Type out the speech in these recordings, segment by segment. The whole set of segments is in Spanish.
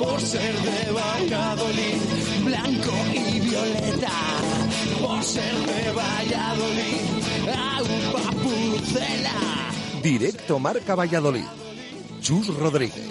por ser de Valladolid, blanco y violeta, por ser de Valladolid, agua pucela. Directo Marca Valladolid. Chus Rodríguez.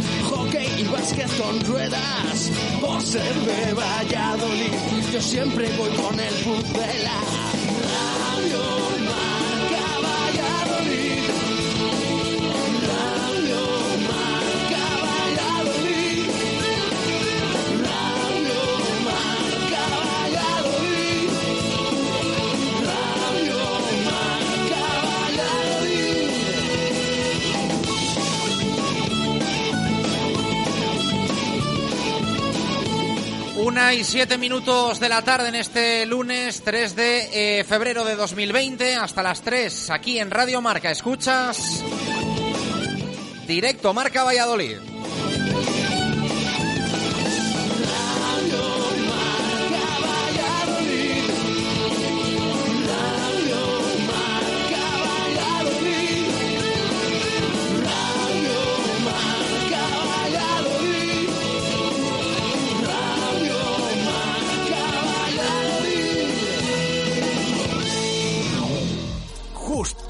hockey y básquet con ruedas. Por ser de Valladolid, yo siempre voy con el pucela. Una y siete minutos de la tarde en este lunes 3 de eh, febrero de 2020 hasta las 3 aquí en Radio Marca. Escuchas directo Marca Valladolid.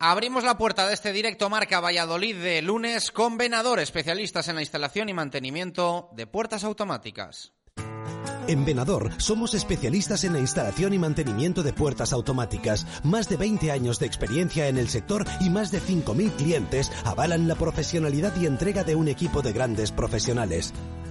Abrimos la puerta de este directo Marca Valladolid de lunes con Venador, especialistas en la instalación y mantenimiento de puertas automáticas. En Venador somos especialistas en la instalación y mantenimiento de puertas automáticas. Más de 20 años de experiencia en el sector y más de 5.000 clientes avalan la profesionalidad y entrega de un equipo de grandes profesionales.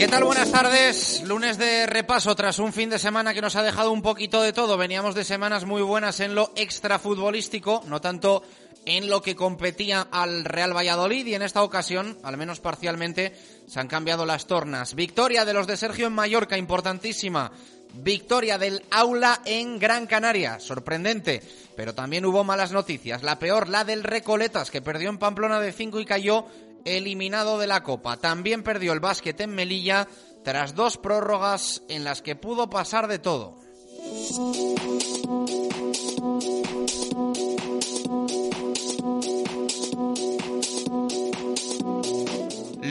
¿Qué tal? Buenas tardes. Lunes de repaso tras un fin de semana que nos ha dejado un poquito de todo. Veníamos de semanas muy buenas en lo extrafutbolístico, no tanto en lo que competía al Real Valladolid y en esta ocasión, al menos parcialmente, se han cambiado las tornas. Victoria de los de Sergio en Mallorca, importantísima. Victoria del Aula en Gran Canaria, sorprendente, pero también hubo malas noticias. La peor, la del Recoletas, que perdió en Pamplona de 5 y cayó eliminado de la Copa. También perdió el básquet en Melilla tras dos prórrogas en las que pudo pasar de todo.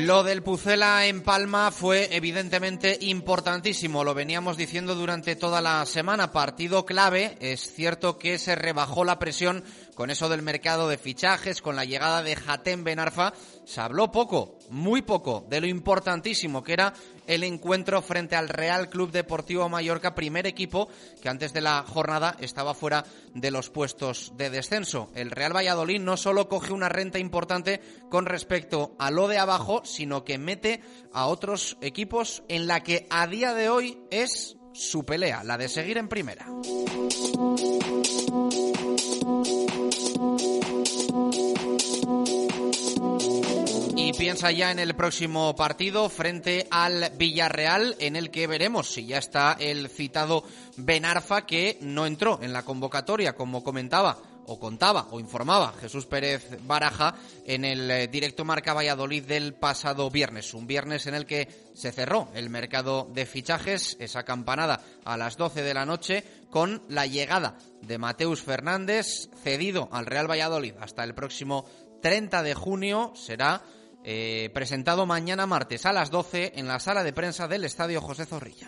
Lo del Pucela en Palma fue evidentemente importantísimo, lo veníamos diciendo durante toda la semana, partido clave, es cierto que se rebajó la presión con eso del mercado de fichajes, con la llegada de Hatem Benarfa, se habló poco, muy poco, de lo importantísimo que era el encuentro frente al Real Club Deportivo Mallorca, primer equipo que antes de la jornada estaba fuera de los puestos de descenso. El Real Valladolid no solo coge una renta importante con respecto a lo de abajo, sino que mete a otros equipos en la que a día de hoy es su pelea, la de seguir en primera. Y piensa ya en el próximo partido frente al Villarreal, en el que veremos si ya está el citado Benarfa, que no entró en la convocatoria, como comentaba o contaba o informaba Jesús Pérez Baraja en el eh, directo Marca Valladolid del pasado viernes. Un viernes en el que se cerró el mercado de fichajes, esa campanada a las 12 de la noche, con la llegada de Mateus Fernández, cedido al Real Valladolid hasta el próximo 30 de junio. Será eh, presentado mañana martes a las 12 en la sala de prensa del Estadio José Zorrilla.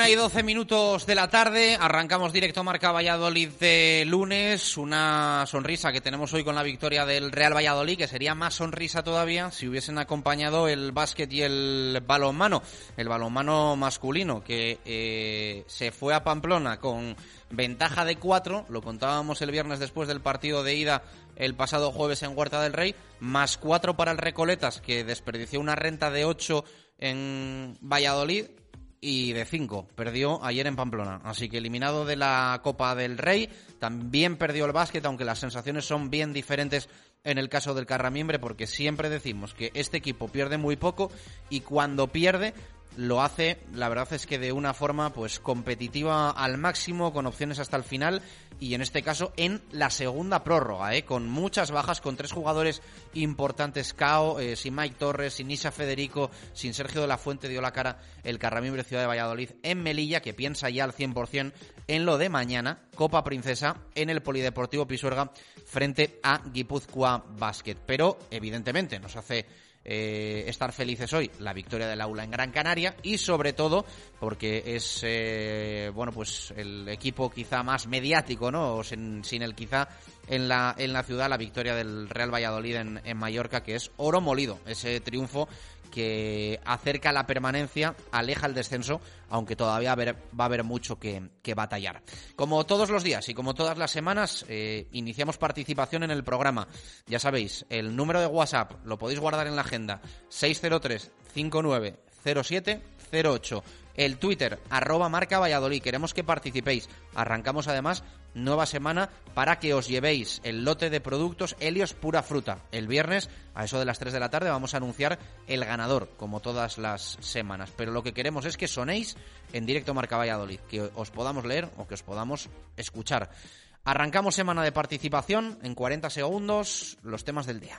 Una y doce minutos de la tarde, arrancamos directo Marca Valladolid de lunes, una sonrisa que tenemos hoy con la victoria del Real Valladolid, que sería más sonrisa todavía si hubiesen acompañado el básquet y el balonmano, el balonmano masculino, que eh, se fue a Pamplona con ventaja de cuatro, lo contábamos el viernes después del partido de ida el pasado jueves en Huerta del Rey, más cuatro para el Recoletas, que desperdició una renta de ocho en Valladolid, y de 5. Perdió ayer en Pamplona. Así que eliminado de la Copa del Rey. También perdió el básquet, aunque las sensaciones son bien diferentes en el caso del Carramiembre, porque siempre decimos que este equipo pierde muy poco y cuando pierde lo hace, la verdad es que de una forma pues competitiva al máximo, con opciones hasta el final y en este caso en la segunda prórroga, ¿eh? con muchas bajas, con tres jugadores importantes, Cao, eh, sin Mike Torres, sin Isa Federico, sin Sergio de la Fuente dio la cara el Carramimbre Ciudad de Valladolid en Melilla, que piensa ya al 100% en lo de mañana, Copa Princesa, en el Polideportivo Pisuerga frente a Guipúzcoa Basket. Pero evidentemente nos hace eh, estar felices hoy la victoria del aula en Gran Canaria y sobre todo porque es eh, bueno pues el equipo quizá más mediático no sin, sin, el quizá en la en la ciudad la victoria del Real Valladolid en Mallorca que es oro molido. Ese triunfo que acerca la permanencia, aleja el descenso, aunque todavía va a haber mucho que, batallar. Como todos los días y como todas las semanas, eh, iniciamos participación en el programa. Ya sabéis, el número de WhatsApp lo podéis guardar en la agenda 603 5907 08 el Twitter, arroba marca Valladolid. Queremos que participéis. Arrancamos además nueva semana para que os llevéis el lote de productos Helios Pura Fruta. El viernes, a eso de las 3 de la tarde, vamos a anunciar el ganador, como todas las semanas. Pero lo que queremos es que sonéis en directo Marca Valladolid, que os podamos leer o que os podamos escuchar. Arrancamos semana de participación en 40 segundos, los temas del día.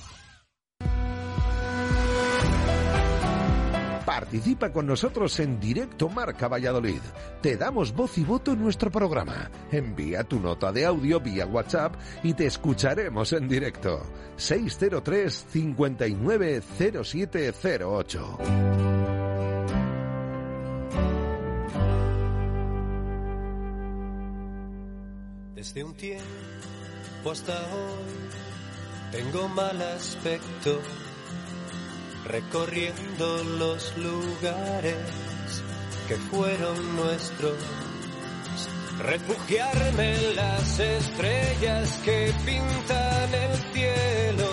Participa con nosotros en directo Marca Valladolid. Te damos voz y voto en nuestro programa. Envía tu nota de audio vía WhatsApp y te escucharemos en directo. 603 59 0708. Desde un tiempo hasta hoy tengo mal aspecto recorriendo los lugares que fueron nuestros. Refugiarme en las estrellas que pintan el cielo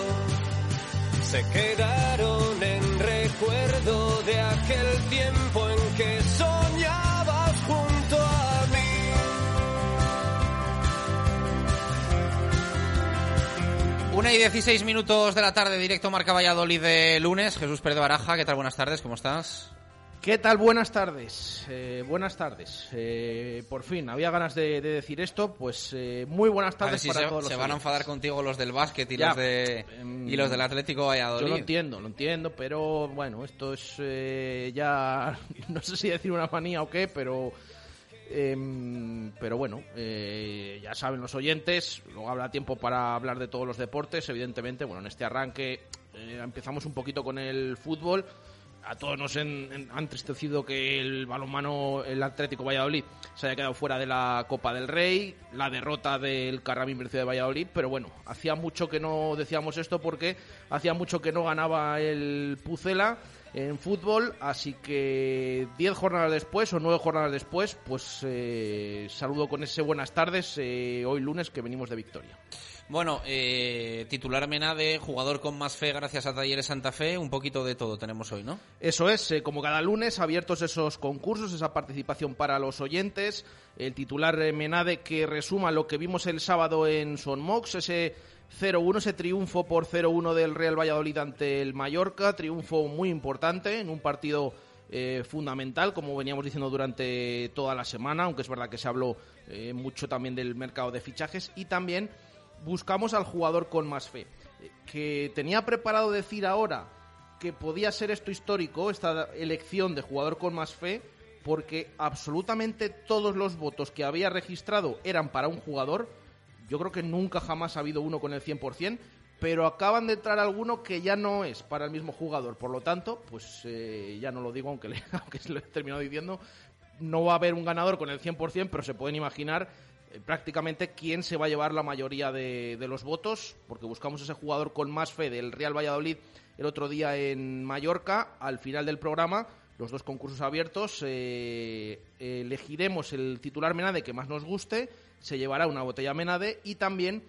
se quedaron en recuerdo de aquel tiempo en que soñabas Una y 16 minutos de la tarde, directo Marca Valladolid de lunes. Jesús Pérez Baraja, ¿qué tal? Buenas tardes, ¿cómo estás? ¿Qué tal? Buenas tardes. Eh, buenas tardes. Eh, por fin, había ganas de, de decir esto. Pues eh, muy buenas A ver tardes si para se, todos se los van a oyentes. enfadar contigo los del básquet y, Ya. los, de, y los del Atlético Valladolid. Yo lo entiendo, lo entiendo, pero bueno, esto es eh, ya, no sé si decir una manía o qué, pero em, pero bueno, eh, ya saben los oyentes, luego habrá tiempo para hablar de todos los deportes, evidentemente, bueno, en este arranque eh, empezamos un poquito con el fútbol, a todos nos en- en- ha entristecido que el balonmano, el Atlético Valladolid, se haya quedado fuera de la Copa del Rey, la derrota del Carrabín Ciudad de Valladolid, pero bueno, hacía mucho que no decíamos esto porque hacía mucho que no ganaba el Pucela en fútbol, así que 10 jornadas después o 9 jornadas después, pues eh, saludo con ese buenas tardes eh, hoy lunes que venimos de victoria. Bueno, eh, titular Menade, jugador con más fe gracias a Talleres Santa Fe, un poquito de todo tenemos hoy, ¿no? Eso es, eh, como cada lunes, abiertos esos concursos, esa participación para los oyentes. El titular Menade que resuma lo que vimos el sábado en Son Mox, ese 0-1, ese triunfo por 0-1 del Real Valladolid ante el Mallorca, triunfo muy importante en un partido eh, fundamental, como veníamos diciendo durante toda la semana, aunque es verdad que se habló eh, mucho también del mercado de fichajes y también buscamos al jugador con más fe. Eh, Que tenía preparado decir ahora que podía ser esto histórico, esta elección de jugador con más fe, porque absolutamente todos los votos que había registrado eran para un jugador. Yo creo que nunca jamás ha habido uno con el 100%, pero acaban de entrar alguno que ya no es para el mismo jugador. Por lo tanto, pues eh, ya no lo digo, aunque, le, aunque se lo he terminado diciendo, no va a haber un ganador con el 100%, pero se pueden imaginar eh, prácticamente quién se va a llevar la mayoría de, los votos, porque buscamos ese jugador con más fe del Real Valladolid el otro día en Mallorca. Al final del programa, los dos concursos abiertos, eh, elegiremos el titular Menade que más nos guste, se llevará una botella Menade y también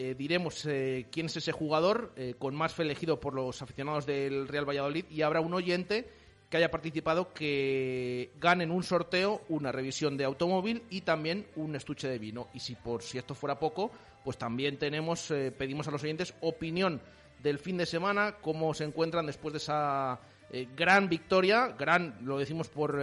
eh, diremos eh, quién es ese jugador eh, con más fe elegido por los aficionados del Real Valladolid y habrá un oyente que haya participado que gane en un sorteo una revisión de automóvil y también un estuche de vino. Y si por si esto fuera poco, pues también tenemos, pedimos a los oyentes opinión del fin de semana, cómo se encuentran después de esa gran victoria, gran, lo decimos por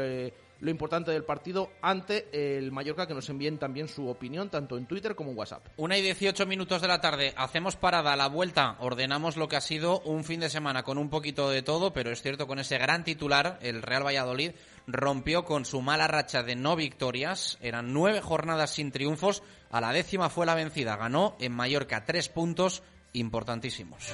lo importante del partido, ante el Mallorca, que nos envíen también su opinión, tanto en Twitter como en WhatsApp. Una y 18 minutos de la tarde, hacemos parada a la vuelta, ordenamos lo que ha sido un fin de semana con un poquito de todo, pero es cierto con ese gran titular, el Real Valladolid rompió con su mala racha de no victorias, eran nueve jornadas sin triunfos, a la décima fue la vencida, ganó en Mallorca tres puntos importantísimos.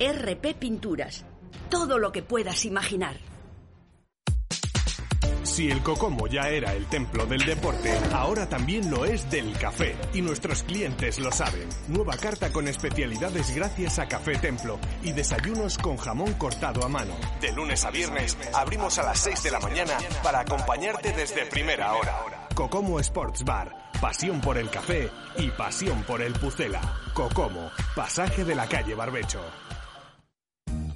RP Pinturas. todo lo que puedas imaginar. Si el Cocomo ya era el templo del deporte, ahora también lo es del café. Y nuestros clientes lo saben. Nueva carta con especialidades gracias a Café Templo y desayunos con jamón cortado a mano. De lunes a viernes abrimos a las 6 de la mañana para acompañarte desde primera hora. Cocomo Sports Bar. Pasión por el café y pasión por el Pucela. Cocomo, pasaje de la calle Barbecho.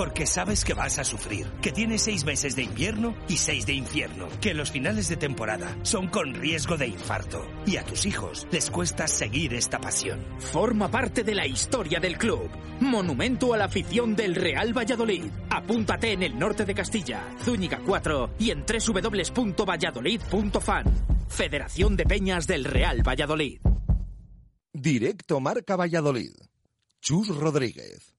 Porque sabes que vas a sufrir, que tienes seis meses de invierno y seis de infierno, que los finales de temporada son con riesgo de infarto y a tus hijos les cuesta seguir esta pasión. Forma parte de la historia del club. Monumento a la afición del Real Valladolid. Apúntate en el norte de Castilla, Zúñiga 4 y en www.valladolid.fan. Federación de Peñas del Real Valladolid. Directo Marca Valladolid. Chus Rodríguez.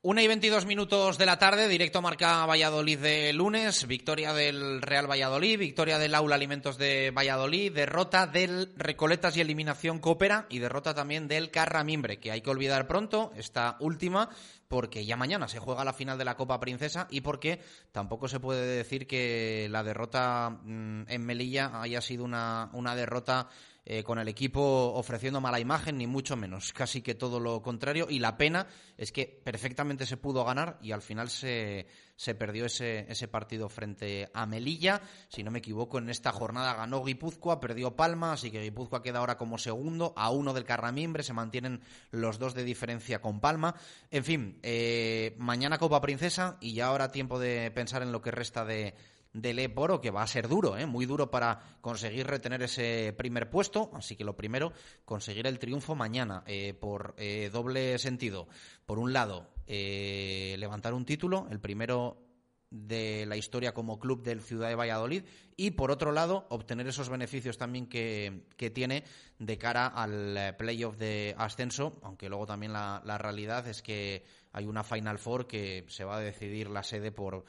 Una y 22 minutos de la tarde, directo marca Valladolid de lunes, victoria del Real Valladolid, victoria del Aula Alimentos de Valladolid, derrota del Recoletas y Eliminación Coopera y derrota también del Carramimbre, que hay que olvidar pronto, esta última, porque ya mañana se juega la final de la Copa Princesa y porque tampoco se puede decir que la derrota mm, en Melilla haya sido una, una derrota eh, con el equipo ofreciendo mala imagen, ni mucho menos, casi que todo lo contrario. Y la pena es que perfectamente se pudo ganar y al final se, se perdió ese, ese partido frente a Melilla. Si no me equivoco, en esta jornada ganó Guipúzcoa, perdió Palma, así que Guipúzcoa queda ahora como segundo, a uno del Carramimbre, se mantienen los dos de diferencia con Palma. En fin, eh, mañana Copa Princesa y ya ahora tiempo de pensar en lo que resta de del Eporo, que va a ser duro, ¿eh? muy duro para conseguir retener ese primer puesto. Así que lo primero, conseguir el triunfo mañana eh, por eh, doble sentido. Por un lado, eh, levantar un título, el primero de la historia como club del Ciudad de Valladolid y por otro lado obtener esos beneficios también que, que tiene de cara al playoff de ascenso, aunque luego también la, la realidad es que hay una Final Four que se va a decidir la sede por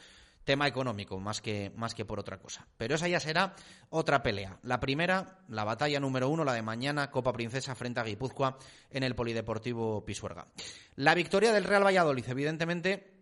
tema económico más que, más que por otra cosa. Pero esa ya será otra pelea. La primera, la batalla número uno, la de mañana, Copa Princesa frente a Guipúzcoa en el Polideportivo Pisuerga. La victoria del Real Valladolid, evidentemente,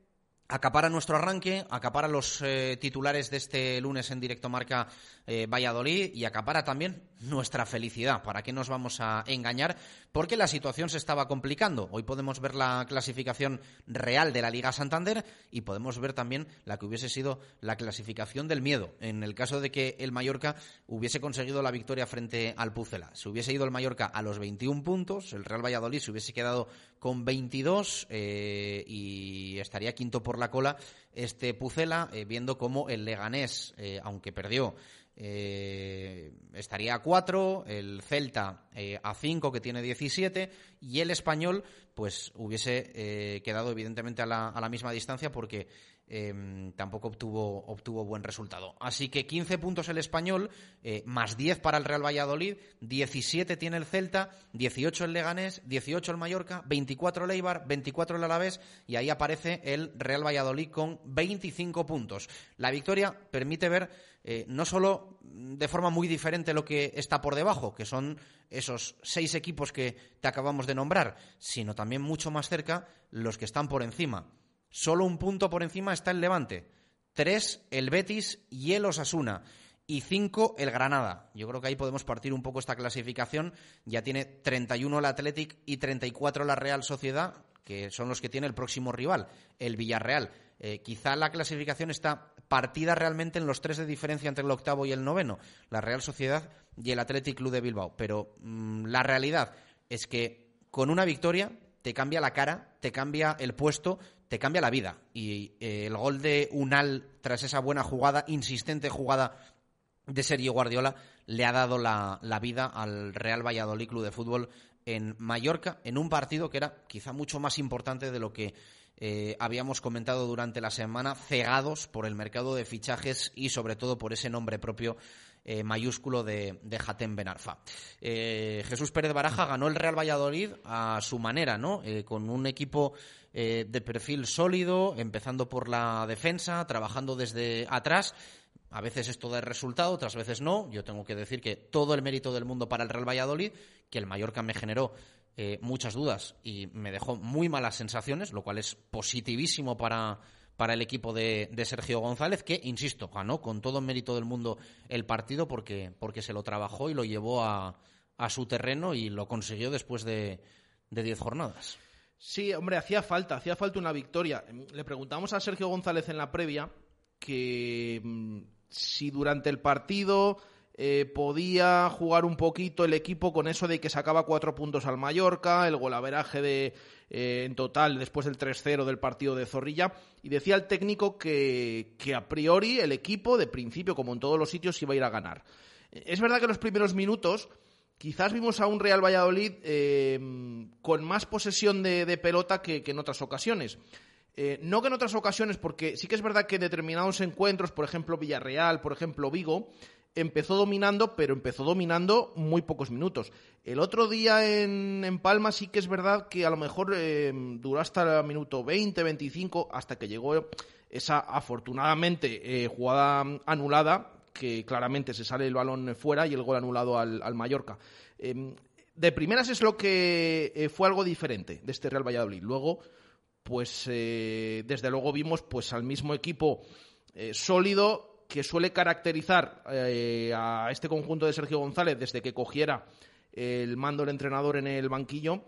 acapara nuestro arranque, acapara los eh, titulares de este lunes en directo marca eh, Valladolid y acapara también nuestra felicidad. ¿Para qué nos vamos a engañar? Porque la situación se estaba complicando. Hoy podemos ver la clasificación real de la Liga Santander y podemos ver también la que hubiese sido la clasificación del miedo. En el caso de que el Mallorca hubiese conseguido la victoria frente al Pucela. Si hubiese ido el Mallorca a los 21 puntos, el Real Valladolid se hubiese quedado con 22 eh, y estaría quinto por la cola este Pucela, eh, viendo cómo el Leganés, eh, aunque perdió, eh, estaría a 4, el Celta a 5, que tiene 17, y el Español, pues hubiese quedado evidentemente a la, a la, misma distancia porque eh, tampoco obtuvo, obtuvo buen resultado. Así que 15 puntos el Español, eh, más 10 para el Real Valladolid, 17 tiene el Celta, 18 el Leganés, 18 el Mallorca, 24 el Eibar, 24 el Alavés, y ahí aparece el Real Valladolid con 25 puntos. La victoria permite ver eh, no solo de forma muy diferente lo que está por debajo, que son esos seis equipos que te acabamos de nombrar, sino también mucho más cerca los que están por encima. Solo un punto por encima está el Levante, tres el Betis y el Osasuna y cinco el Granada. Yo creo que ahí podemos partir un poco esta clasificación. Ya tiene 31 el Athletic y 34 la Real Sociedad, que son los que tiene el próximo rival, el Villarreal. Eh, quizá la clasificación está partida realmente en los tres de diferencia entre el octavo y el noveno, la Real Sociedad y el Athletic Club de Bilbao. Pero mmm, la realidad es que con una victoria te cambia la cara, te cambia el puesto, te cambia la vida. Y eh, el gol de Unal, tras esa buena jugada, insistente jugada de Sergio Guardiola, le ha dado la, la vida al Real Valladolid Club de Fútbol en Mallorca, en un partido que era quizá mucho más importante de lo que eh, habíamos comentado durante la semana, cegados por el mercado de fichajes y sobre todo por ese nombre propio eh, mayúsculo de, de Hatem Benarfa. Eh, Jesús Pérez Baraja ganó el Real Valladolid a su manera, ¿no? con un equipo de perfil sólido, empezando por la defensa, trabajando desde atrás. A veces esto da resultado, otras veces no. Yo tengo que decir que todo el mérito del mundo para el Real Valladolid, que el Mallorca me generó eh, muchas dudas y me dejó muy malas sensaciones, lo cual es positivísimo para, para el equipo de, Sergio González, que, insisto, ganó con todo el mérito del mundo el partido porque, porque se lo trabajó y lo llevó a, a su terreno y lo consiguió después de diez jornadas. Sí, hombre, hacía falta, hacía falta una victoria. Le preguntamos a Sergio González en la previa que mm, si durante el partido eh, podía jugar un poquito el equipo con eso de que sacaba cuatro puntos al Mallorca, el golaveraje de, eh, en total después del 3-0 del partido de Zorrilla, y decía el técnico que, que, a priori el equipo, de principio, como en todos los sitios, iba a ir a ganar. Es verdad que los primeros minutos quizás vimos a un Real Valladolid eh, con más posesión de, pelota que, en otras ocasiones. no que en otras ocasiones, porque sí que es verdad que en determinados encuentros, por ejemplo Villarreal, por ejemplo Vigo, empezó dominando, pero empezó dominando muy pocos minutos. El otro día en, Palma sí que es verdad que a lo mejor eh, duró hasta el minuto 20, 25, hasta que llegó esa afortunadamente eh, jugada anulada, que claramente se sale el balón fuera y el gol anulado al, Mallorca. Em, de primeras es lo que eh, fue algo diferente de este Real Valladolid. Luego, pues desde luego vimos pues al mismo equipo sólido que suele caracterizar eh, a este conjunto de Sergio González desde que cogiera el mando del entrenador en el banquillo.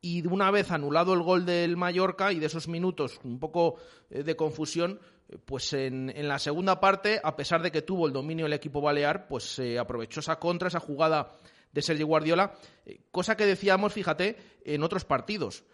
Y de una vez anulado el gol del Mallorca y de esos minutos un poco eh, de confusión, pues en, la segunda parte, a pesar de que tuvo el dominio el equipo balear, pues se aprovechó esa contra, esa jugada de Sergio Guardiola, eh, cosa que decíamos, fíjate, en otros partidos.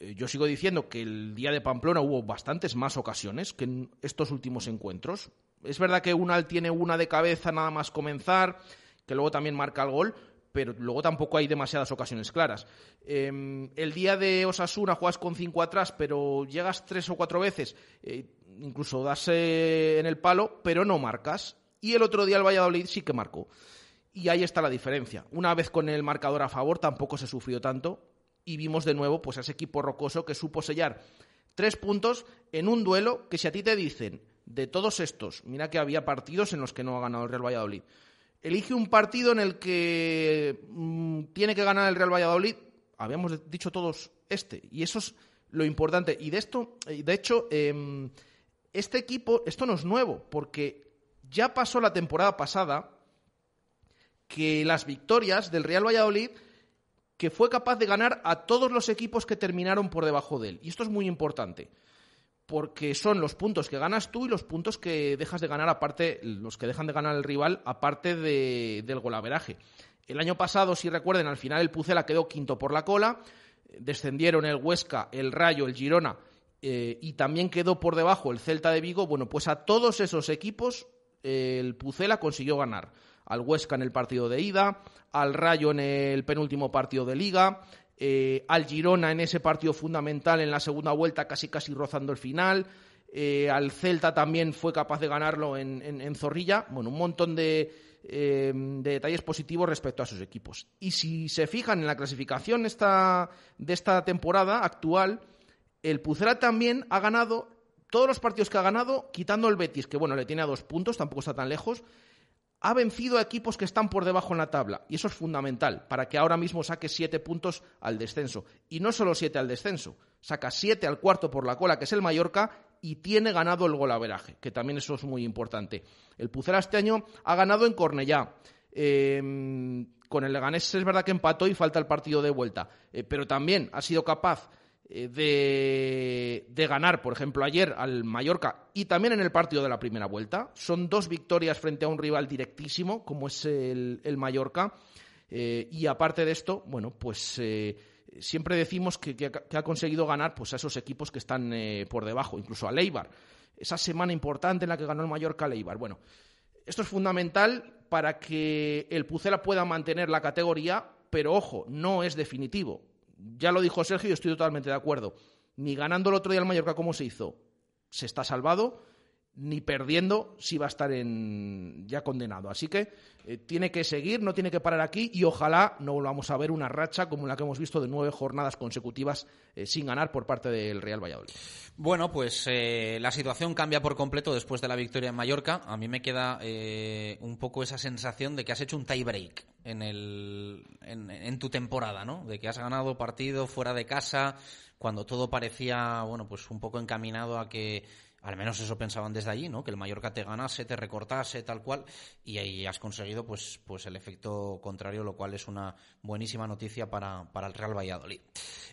Yo sigo diciendo que el día de Pamplona hubo bastantes más ocasiones que en estos últimos encuentros. Es verdad que Unal tiene una de cabeza nada más comenzar, que luego también marca el gol, pero luego tampoco hay demasiadas ocasiones claras. Em, el día de Osasuna juegas con cinco atrás, pero llegas tres o cuatro veces, eh, incluso das en el palo, pero no marcas. Y el otro día el Valladolid sí que marcó. Y ahí está la diferencia. Una vez con el marcador a favor tampoco se sufrió tanto y vimos de nuevo pues a ese equipo rocoso que supo sellar tres puntos en un duelo que si a ti te dicen de todos estos, mira que había partidos en los que no ha ganado el Real Valladolid. Elige un partido en el que mm, tiene que ganar el Real Valladolid. Habíamos dicho todos este. Y eso es lo importante. Y de esto, de hecho, em, este equipo, esto no es nuevo, porque ya pasó la temporada pasada que las victorias del Real Valladolid que fue capaz de ganar a todos los equipos que terminaron por debajo de él. Y esto es muy importante porque son los puntos que ganas tú y los puntos que dejas de ganar aparte, los que dejan de ganar el rival aparte del golaveraje. El año pasado, si recuerden, al final el Pucela quedó quinto por la cola, descendieron el Huesca, el Rayo, el Girona eh, y también quedó por debajo el Celta de Vigo. Bueno, pues a todos esos equipos el Pucela consiguió ganar. Al Huesca en el partido de ida, al Rayo en el penúltimo partido de liga, eh, al Girona en ese partido fundamental en la segunda vuelta, casi casi rozando el final. Eh, al Celta también fue capaz de ganarlo en, Zorrilla. Bueno, un montón de, eh, de, detalles positivos respecto a sus equipos. Y si se fijan en la clasificación esta, de esta temporada actual, el Pucera también ha ganado todos los partidos que ha ganado, quitando el Betis, que bueno, le tiene a dos puntos, tampoco está tan lejos, ha vencido a equipos que están por debajo en la tabla. Y eso es fundamental para que ahora mismo saque siete puntos al descenso. Y no solo siete al descenso, saca siete al cuarto por la cola, que es el Mallorca, y tiene ganado el golaveraje, que también eso es muy importante. El Pucera este año ha ganado en Cornellá. Em, con el Leganés es verdad que empató y falta el partido de vuelta, eh, pero también ha sido capaz eh, de, ganar, por ejemplo, ayer al Mallorca y también en el partido de la primera vuelta. Son dos victorias frente a un rival directísimo, como es el, Mallorca. Eh, y aparte de esto, bueno, pues eh, siempre decimos que, ha conseguido ganar pues, a esos equipos que están por debajo, incluso a Leibar. Esa semana importante en la que ganó el Mallorca a Leibar. Bueno, esto es fundamental para que el Pucela pueda mantener la categoría pero ojo, no es definitivo. Ya lo dijo Sergio y estoy totalmente de acuerdo. Ni ganando el otro día el Mallorca como se hizo, se está salvado, ni perdiendo si va a estar en ya condenado. Así que eh, tiene que seguir, no tiene que parar aquí y ojalá no volvamos a ver una racha como la que hemos visto de nueve jornadas consecutivas eh, sin ganar por parte del Real Valladolid. Bueno, pues eh, la situación cambia por completo después de la victoria en Mallorca. A mí me queda un poco esa sensación de que has hecho un tie break en, el, en, en tu temporada, ¿no? De que has ganado partido fuera de casa cuando todo parecía, bueno, pues un poco encaminado a que al menos eso pensaban desde allí, ¿no? Que el Mallorca te ganase, te recortase, tal cual, y ahí has conseguido pues, pues el efecto contrario, lo cual es una buenísima noticia para, para el Real Valladolid.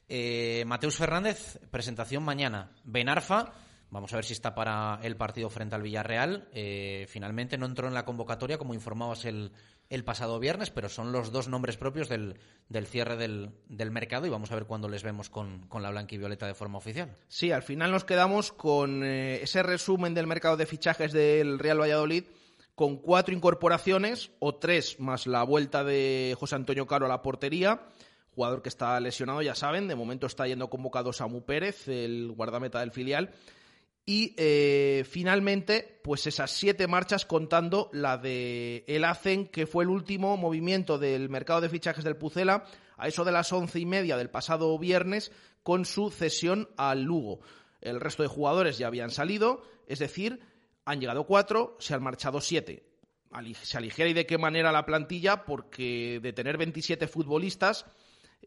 Eh, Mateus Fernández, presentación mañana. Benarfa, vamos a ver si está para el partido frente al Villarreal. Eh, finalmente no entró en la convocatoria, como informabas el, el pasado viernes, pero son los dos nombres propios del, del cierre del, del, mercado y vamos a ver cuándo les vemos con, con la blanca y violeta de forma oficial. Sí, al final nos quedamos con eh, ese resumen del mercado de fichajes del Real Valladolid con cuatro incorporaciones o tres más la vuelta de José Antonio Caro a la portería. Jugador que está lesionado, ya saben, de momento está yendo convocado Samu Pérez, el guardameta del filial y eh, finalmente, pues esas siete marchas contando la de el ACEN, que fue el último movimiento del mercado de fichajes del Pucela, a eso de las once y media del pasado viernes, con su cesión al Lugo. El resto de jugadores ya habían salido, es decir, han llegado cuatro, se han marchado siete. Se aligera y de qué manera la plantilla, porque de tener 27 futbolistas,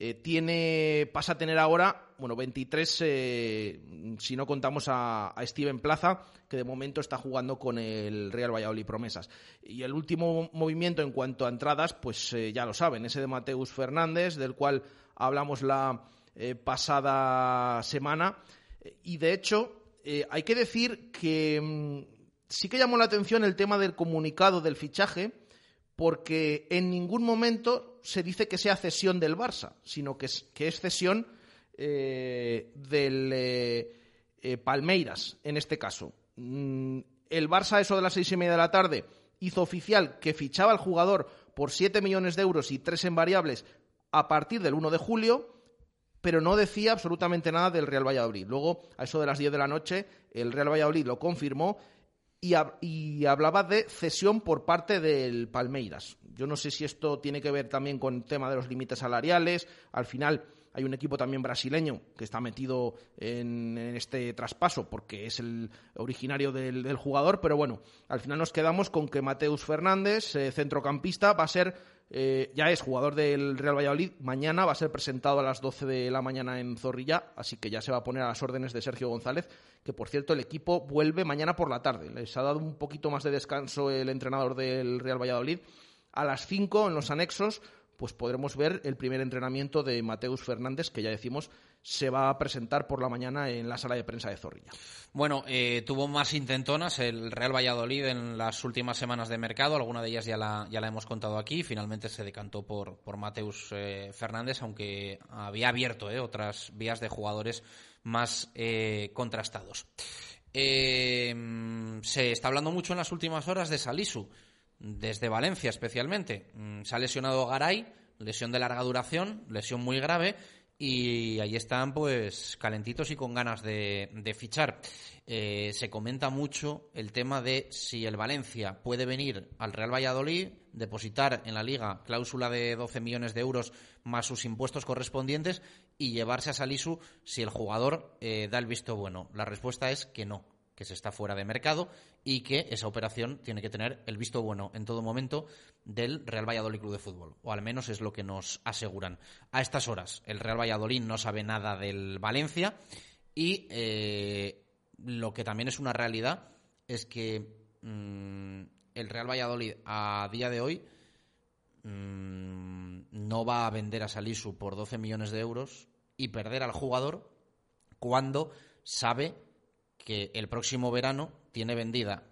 eh, tiene, pasa a tener ahora, bueno, 23 eh, si no contamos a, Steven Plaza, que de momento está jugando con el Real Valladolid Promesas. Y el último movimiento en cuanto a entradas, pues eh, ya lo saben, ese de Mateus Fernández, del cual hablamos la pasada semana. Y de hecho, hay que decir que mm, sí que llamó la atención el tema del comunicado del fichaje, porque en ningún momento se dice que sea cesión del Barça, sino que es, cesión eh, del eh, eh, Palmeiras, en este caso. Mm, el Barça, eso de las seis y media de la tarde, hizo oficial que fichaba al jugador por siete millones de euros y tres en variables a partir del 1 de julio, pero no decía absolutamente nada del Real Valladolid. Luego, a eso de las 10 de la noche, el Real Valladolid lo confirmó y, hablaba de cesión por parte del Palmeiras. Yo no sé si esto tiene que ver también con el tema de los límites salariales. Al final hay un equipo también brasileño que está metido en, este traspaso porque es el originario del, jugador, pero bueno, al final nos quedamos con que Mateus Fernández, eh, centrocampista, va a ser eh, ya es jugador del Real Valladolid. Mañana va a ser presentado a las 12 de la mañana en Zorrilla, así que ya se va a poner a las órdenes de Sergio González, que por cierto el equipo vuelve mañana por la tarde. Les ha dado un poquito más de descanso el entrenador del Real Valladolid. A las 5 en los anexos pues podremos ver el primer entrenamiento de Mateus Fernández, que ya decimos se va a presentar por la mañana en la sala de prensa de Zorrilla. Bueno, eh, tuvo más intentonas el Real Valladolid en las últimas semanas de mercado, alguna de ellas ya la, ya la hemos contado aquí, finalmente se decantó por, por Mateus eh, Fernández, aunque había abierto eh, otras vías de jugadores más contrastados. se está hablando mucho en las últimas horas de Salisu desde Valencia especialmente. Mm, se ha lesionado Garay, lesión de larga duración, lesión muy grave, y ahí están pues calentitos y con ganas de, fichar. Eh, se comenta mucho el tema de si el Valencia puede venir al Real Valladolid, depositar en la liga cláusula de 12 millones de euros más sus impuestos correspondientes y llevarse a Salisu si el jugador eh, da el visto bueno. La respuesta es que no, que se está fuera de mercado y que esa operación tiene que tener el visto bueno en todo momento del Real Valladolid Club de Fútbol, o al menos es lo que nos aseguran. A estas horas, el Real Valladolid no sabe nada del Valencia y eh, lo que también es una realidad es que mm, el Real Valladolid a día de hoy mm, no va a vender a Salisu por 12 millones de euros y perder al jugador cuando sabe que el próximo verano tiene vendida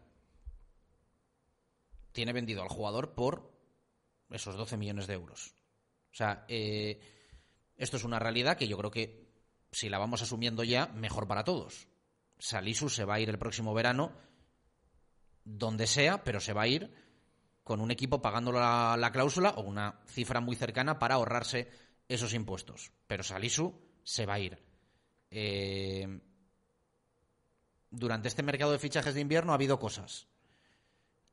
tiene vendido al jugador por esos 12 millones de euros. O sea, eh, esto es una realidad que yo creo que si la vamos asumiendo ya, mejor para todos. Salisu se va a ir el próximo verano donde sea, pero se va a ir con un equipo pagando la, la cláusula o una cifra muy cercana para ahorrarse esos impuestos. Pero Salisu se va a ir. Eh, durante este mercado de fichajes de invierno ha habido cosas.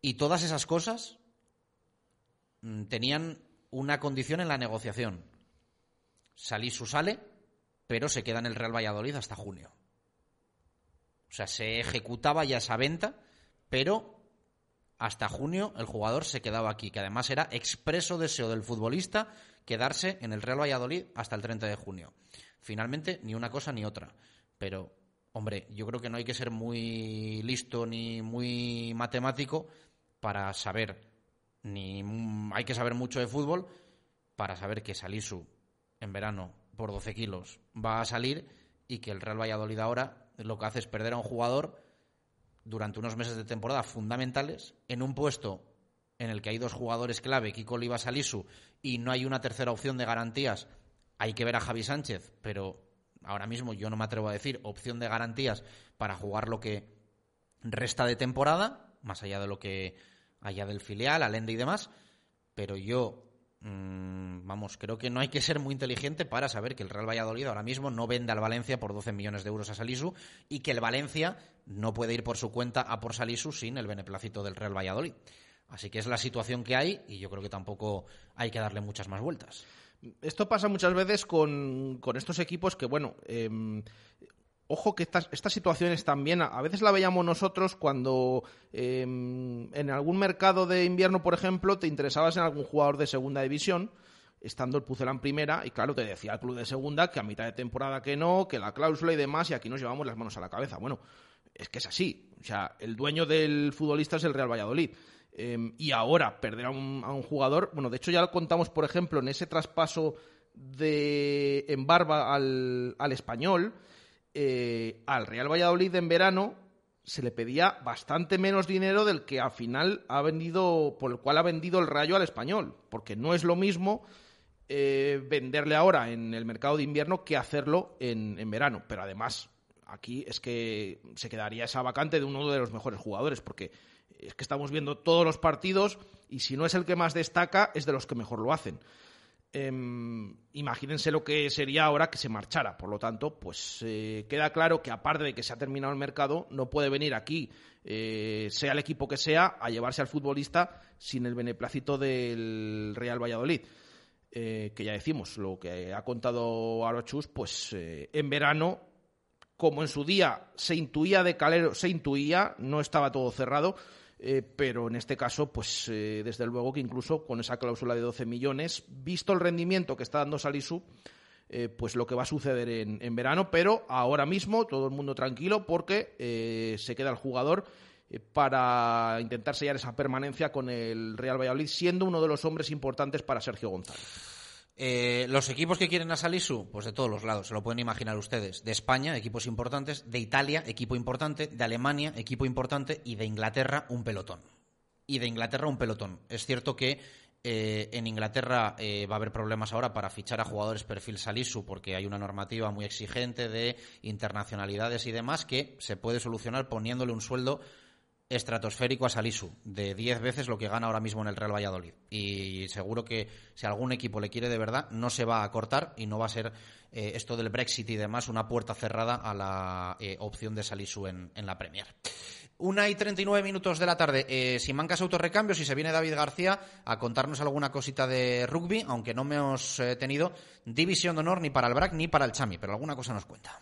Y todas esas cosas mm, tenían una condición en la negociación. Salisu sale, pero se queda en el Real Valladolid hasta junio. O sea, se ejecutaba ya esa venta, pero hasta junio el jugador se quedaba aquí, que además era expreso deseo del futbolista quedarse en el Real Valladolid hasta el 30 de junio. Finalmente, ni una cosa ni otra. Pero, hombre, yo creo que no hay que ser muy listo ni muy matemático para saber, ni hay que saber mucho de fútbol para saber que Salisu en verano por 12 kilos va a salir y que el Real Valladolid ahora lo que hace es perder a un jugador durante unos meses de temporada fundamentales en un puesto en el que hay dos jugadores clave, Kiko Oliva Salisu, y no hay una tercera opción de garantías. Hay que ver a Javi Sánchez, pero ahora mismo yo no me atrevo a decir opción de garantías para jugar lo que resta de temporada, más allá de lo que allá del filial, Alende y demás, pero yo, mm, vamos, creo que no hay que ser muy inteligente para saber que el Real Valladolid ahora mismo no vende al Valencia por 12 millones de euros a Salisu y que el Valencia no puede ir por su cuenta a por Salisu sin el beneplácito del Real Valladolid. Así que es la situación que hay y yo creo que tampoco hay que darle muchas más vueltas. Esto pasa muchas veces con, estos equipos que, bueno, em, Ojo que estas, estas situaciones también, a veces la veíamos nosotros cuando em, en algún mercado de invierno, por ejemplo, te interesabas en algún jugador de segunda división, estando el Pucelán primera, y claro, te decía el club de segunda que a mitad de temporada que no, que la cláusula y demás, y aquí nos llevamos las manos a la cabeza. Bueno, es que es así. O sea, el dueño del futbolista es el Real Valladolid. Em, y ahora perder a un, a un, jugador, bueno, de hecho ya lo contamos, por ejemplo, en ese traspaso de en barba al, al español, eh, al Real Valladolid en verano se le pedía bastante menos dinero del que al final ha vendido, por el cual ha vendido el Rayo al español, porque no es lo mismo eh, venderle ahora en el mercado de invierno que hacerlo en, en, verano. Pero además, aquí es que se quedaría esa vacante de uno de los mejores jugadores, porque es que estamos viendo todos los partidos y si no es el que más destaca, es de los que mejor lo hacen. Em, imagínense lo que sería ahora que se marchara. Por lo tanto, pues eh, queda claro que aparte de que se ha terminado el mercado, no puede venir aquí, eh, sea el equipo que sea, a llevarse al futbolista sin el beneplácito del Real Valladolid. Eh, que ya decimos, lo que ha contado Arochus, pues en verano, como en su día se intuía de Calero, se intuía, no estaba todo cerrado, eh, pero en este caso, pues eh, desde luego que incluso con esa cláusula de 12 millones, visto el rendimiento que está dando Salisu, eh, pues lo que va a suceder en, verano, pero ahora mismo todo el mundo tranquilo porque se queda el jugador para intentar sellar esa permanencia con el Real Valladolid, siendo uno de los hombres importantes para Sergio González. Eh, los equipos que quieren a Salisu, pues de todos los lados, se lo pueden imaginar ustedes. De España, equipos importantes, de Italia, equipo importante, de Alemania, equipo importante, y de Inglaterra, un pelotón. Y de Inglaterra, un pelotón. Es cierto que eh, en Inglaterra eh, va a haber problemas ahora para fichar a jugadores perfil Salisu, porque hay una normativa muy exigente de internacionalidades y demás que se puede solucionar poniéndole un sueldo estratosférico a Salisu, de 10 veces lo que gana ahora mismo en el Real Valladolid. Y seguro que si algún equipo le quiere de verdad, no se va a cortar y no va a ser eh, esto del Brexit y demás una puerta cerrada a la eh, opción de Salisu en, la Premier. Una y 39 minutos de la tarde. Eh, mancas Autorrecambios y se viene David García a contarnos alguna cosita de rugby, aunque no me hemos tenido división de honor ni para el BRAC ni para el Chami, pero alguna cosa nos cuenta.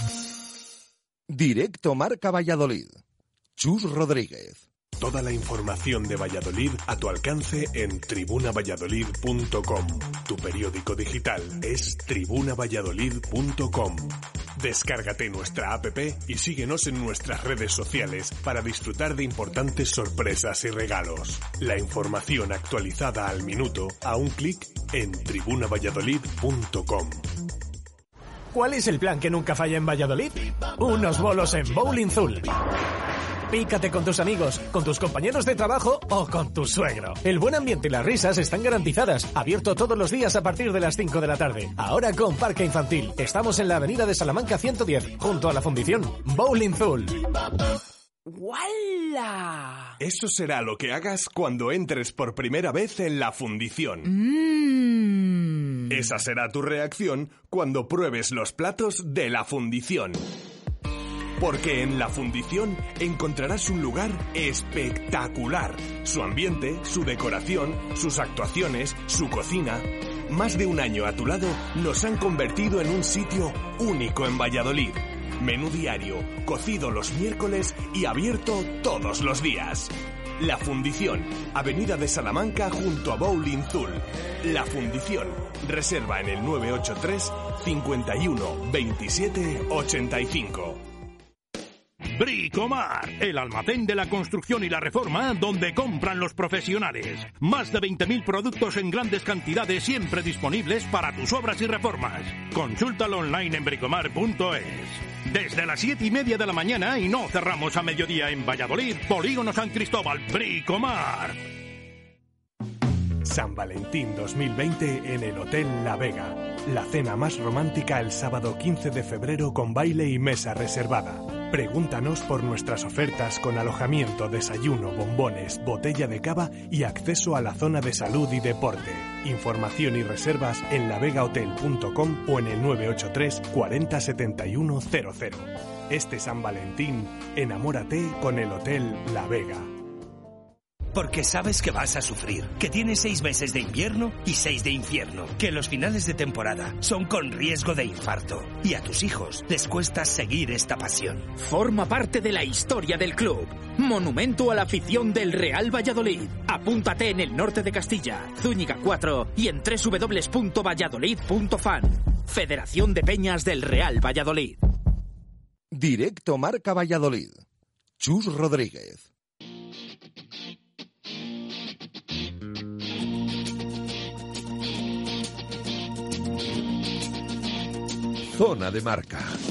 Directo Marca Valladolid. Chus Rodríguez. Toda la información de Valladolid a tu alcance en tribunavalladolid.com. Tu periódico digital es tribunavalladolid.com. Descárgate nuestra app y síguenos en nuestras redes sociales para disfrutar de importantes sorpresas y regalos. La información actualizada al minuto a un clic en tribunavalladolid.com. ¿Cuál es el plan que nunca falla en Valladolid? Unos bolos en Bowling Zul. Pícate con tus amigos, con tus compañeros de trabajo o con tu suegro. El buen ambiente y las risas están garantizadas. Abierto todos los días a partir de las 5 de la tarde. Ahora con Parque Infantil. Estamos en la avenida de Salamanca 110, junto a la fundición Bowling Zul. ¡Wala! Eso será lo que hagas cuando entres por primera vez en la fundición. Mm. Esa será tu reacción cuando pruebes los platos de la fundición. Porque en la fundición encontrarás un lugar espectacular. Su ambiente, su decoración, sus actuaciones, su cocina. Más de un año a tu lado nos han convertido en un sitio único en Valladolid. Menú diario, cocido los miércoles y abierto todos los días. La Fundición, Avenida de Salamanca junto a Bowling Zul. La Fundición, reserva en el 983 51 27 85. Bricomar, el almacén de la construcción y la reforma donde compran los profesionales. Más de 20.000 productos en grandes cantidades siempre disponibles para tus obras y reformas. Consúltalo online en bricomar.es. Desde las 7 y media de la mañana y no cerramos a mediodía en Valladolid, Polígono San Cristóbal, Bricomar. San Valentín 2020 en el Hotel La Vega. La cena más romántica el sábado 15 de febrero con baile y mesa reservada. Pregúntanos por nuestras ofertas con alojamiento, desayuno, bombones, botella de cava y acceso a la zona de salud y deporte. Información y reservas en lavegahotel.com o en el 983 40 71 00. Este San Valentín, enamórate con el Hotel La Vega. Porque sabes que vas a sufrir, que tienes seis meses de invierno y seis de infierno, que los finales de temporada son con riesgo de infarto y a tus hijos les cuesta seguir esta pasión. Forma parte de la historia del club. Monumento a la afición del Real Valladolid. Apúntate en el norte de Castilla, Zúñiga 4 y en www.valladolid.fan. Federación de Peñas del Real Valladolid. Directo Marca Valladolid. Chus Rodríguez. Zona de marca.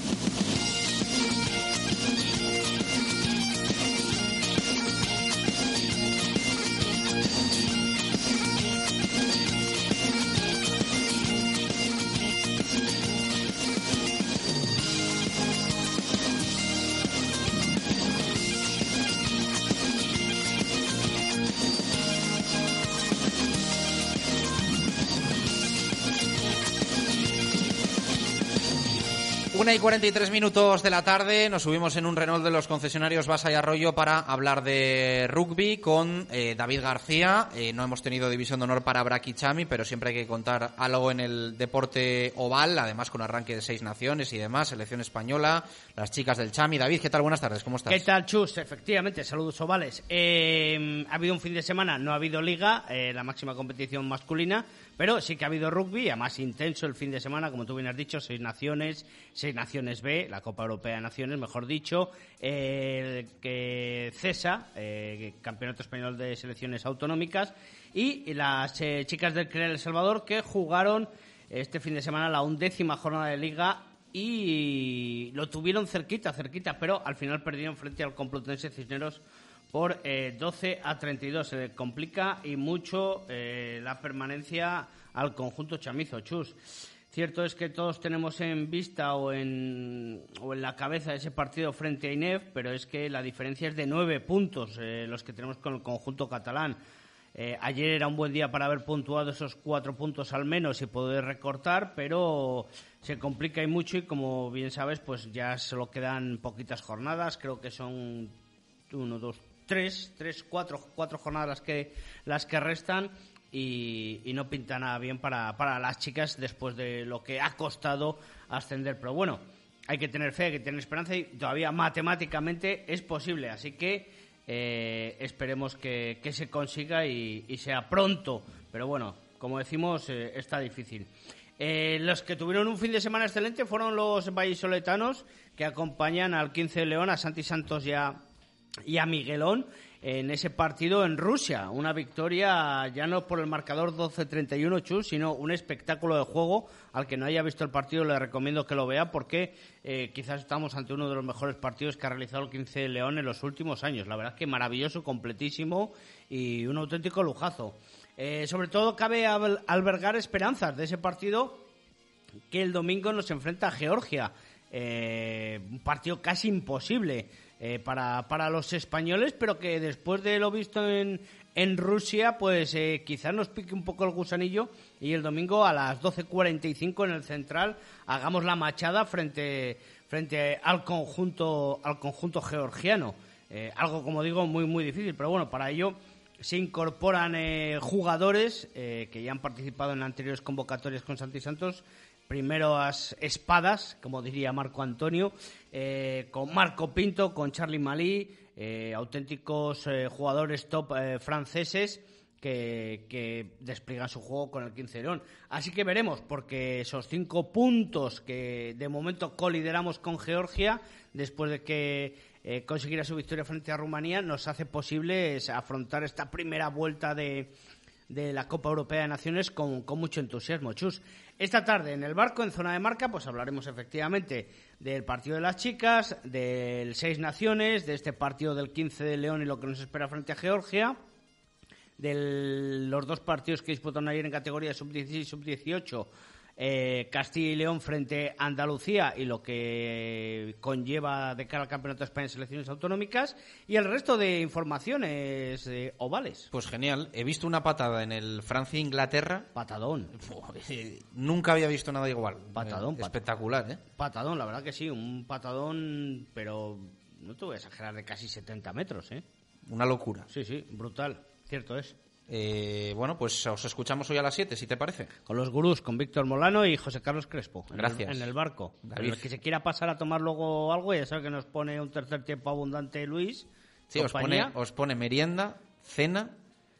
Una y 43 minutos de la tarde, nos subimos en un Renault de los concesionarios Basa y Arroyo para hablar de rugby con eh, David García. Eh, no hemos tenido división de honor para Braki Chami, pero siempre hay que contar algo en el deporte oval, además con arranque de seis naciones y demás, selección española, las chicas del Chami. David, ¿qué tal? Buenas tardes, ¿cómo estás? ¿Qué tal, Chus? Efectivamente, saludos ovales. Eh, ha habido un fin de semana, no ha habido liga, eh, la máxima competición masculina, pero sí que ha habido rugby, además intenso el fin de semana, como tú bien has dicho, seis naciones, seis naciones B, la Copa Europea de Naciones, mejor dicho, eh, que CESA, eh, Campeonato Español de Selecciones Autonómicas, y las eh, chicas del CREA El Salvador que jugaron este fin de semana la undécima jornada de liga y lo tuvieron cerquita, cerquita, pero al final perdieron frente al Complutense Cisneros por eh, 12 a 32. Se complica y mucho eh, la permanencia al conjunto chamizo, Chus. Cierto es que todos tenemos en vista o en, o en la cabeza ese partido frente a INEF, pero es que la diferencia es de nueve puntos eh, los que tenemos con el conjunto catalán. Eh, ayer era un buen día para haber puntuado esos cuatro puntos al menos y poder recortar, pero se complica y mucho y como bien sabes, pues ya solo quedan poquitas jornadas. Creo que son uno, dos, tres, tres, cuatro, cuatro jornadas las que las que restan y, no pinta nada bien para, para las chicas después de lo que ha costado ascender. Pero bueno, hay que tener fe, hay que tener esperanza y todavía matemáticamente es posible. Así que eh, esperemos que, que, se consiga y, sea pronto. Pero bueno, como decimos, eh, está difícil. Eh, los que tuvieron un fin de semana excelente fueron los vallisoletanos que acompañan al 15 de León, a Santi Santos y a, y a Miguelón en ese partido en Rusia. Una victoria ya no por el marcador 12-31, Chus, sino un espectáculo de juego. Al que no haya visto el partido le recomiendo que lo vea porque eh, quizás estamos ante uno de los mejores partidos que ha realizado el 15 de León en los últimos años. La verdad es que maravilloso, completísimo y un auténtico lujazo. Eh, sobre todo cabe albergar esperanzas de ese partido que el domingo nos enfrenta a Georgia. Eh, un partido casi imposible eh, para, para, los españoles, pero que después de lo visto en, en Rusia, pues eh, quizás nos pique un poco el gusanillo y el domingo a las 12.45 en el Central hagamos la machada frente, frente al, conjunto, al conjunto georgiano. Eh, algo, como digo, muy, muy difícil, pero bueno, para ello se incorporan jugadores que ya han participado en anteriores convocatorias con Santi Santos primeras espadas, como diría Marco Antonio, eh, con Marco Pinto, con Charlie Malí, eh, auténticos eh, jugadores top franceses que, despliegan su juego con el 15 de León. Así que veremos, porque esos cinco puntos que de momento colideramos con Georgia, después de que consiguiera su victoria frente a Rumanía, nos hace posible afrontar esta primera vuelta de, de la Copa Europea de Naciones con, con mucho entusiasmo. Chus, esta tarde en el barco, en zona de marca, pues hablaremos efectivamente del partido de las chicas, del Seis Naciones, de este partido del 15 de León y lo que nos espera frente a Georgia, de los dos partidos que disputaron ayer en categoría sub-16 y sub-18 eh, Castilla y León frente a Andalucía y lo que conlleva de cara al Campeonato de España en selecciones autonómicas y el resto de informaciones eh, ovales. Pues genial. He visto una patada en el Francia-Inglaterra. Patadón. Eh, nunca había visto nada igual. Patadón. espectacular, ¿eh? Patadón, la verdad que sí. Un patadón, pero no te voy a exagerar, de casi 70 metros, ¿eh? Una locura. Sí, sí, brutal. Cierto es. Eh, bueno, pues os escuchamos hoy a las 7, si te parece. Con los gurús, con Víctor Molano y José Carlos Crespo. Gracias. En el, barco. El que se quiera pasar a tomar luego algo, ya sabe que nos pone un tercer tiempo abundante Luis. Sí, os pone, os pone merienda, cena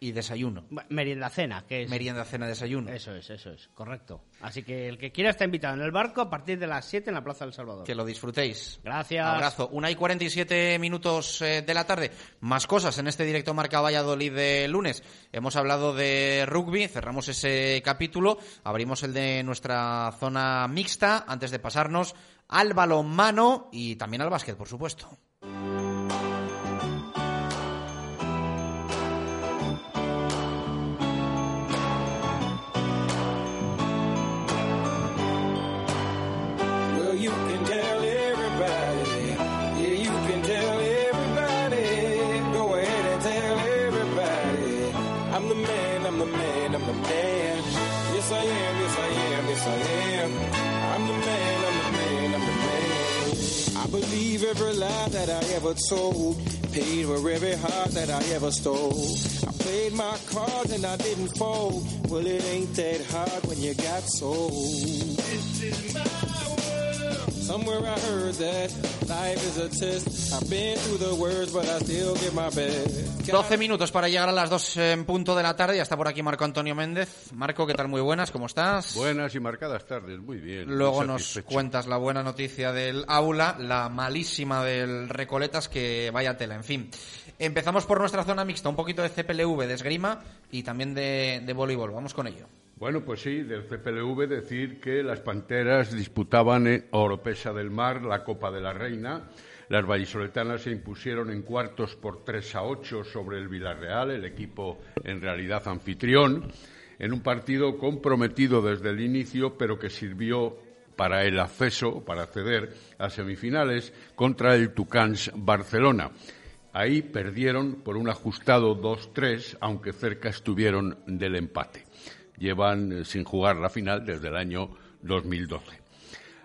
y desayuno. Merienda cena, que es. Merienda cena desayuno. Eso es, eso es, correcto. Así que el que quiera está invitado en el barco a partir de las 7 en la Plaza del Salvador. Que lo disfrutéis. Gracias. Abrazo. Una y 47 minutos eh, de la tarde. Más cosas en este directo Marca Valladolid de lunes. Hemos hablado de rugby, cerramos ese capítulo, abrimos el de nuestra zona mixta antes de pasarnos al balonmano y también al básquet, por supuesto. Every lie that I ever told. Paid for every heart that I ever stole. I played my cards and I didn't fold. Well, it ain't that hard when you got sold. This is my. Somewhere I heard that life is a test. I've been through the words, but I still give my best. 12 minutos para llegar a las 2 en punto de la tarde. Ya está por aquí Marco Antonio Méndez. Marco, ¿qué tal? Muy buenas, ¿cómo estás? Buenas y marcadas tardes, muy bien. Luego nos cuentas la buena noticia del aula, la malísima del Recoletas, que vaya tela. En fin, empezamos por nuestra zona mixta, un poquito de CPLV, de esgrima y también de, de voleibol. Vamos con ello. Bueno, pues sí, del CPLV decir que las Panteras disputaban en Oropesa del Mar la Copa de la Reina las vallisoletanas se impusieron en cuartos por 3 a 8 sobre el Villarreal, el equipo en realidad anfitrión, en un partido comprometido desde el inicio, pero que sirvió para el acceso, para acceder a semifinales contra el Tucans Barcelona. Ahí perdieron por un ajustado 2-3, aunque cerca estuvieron del empate. Llevan eh, sin jugar la final desde el año 2012.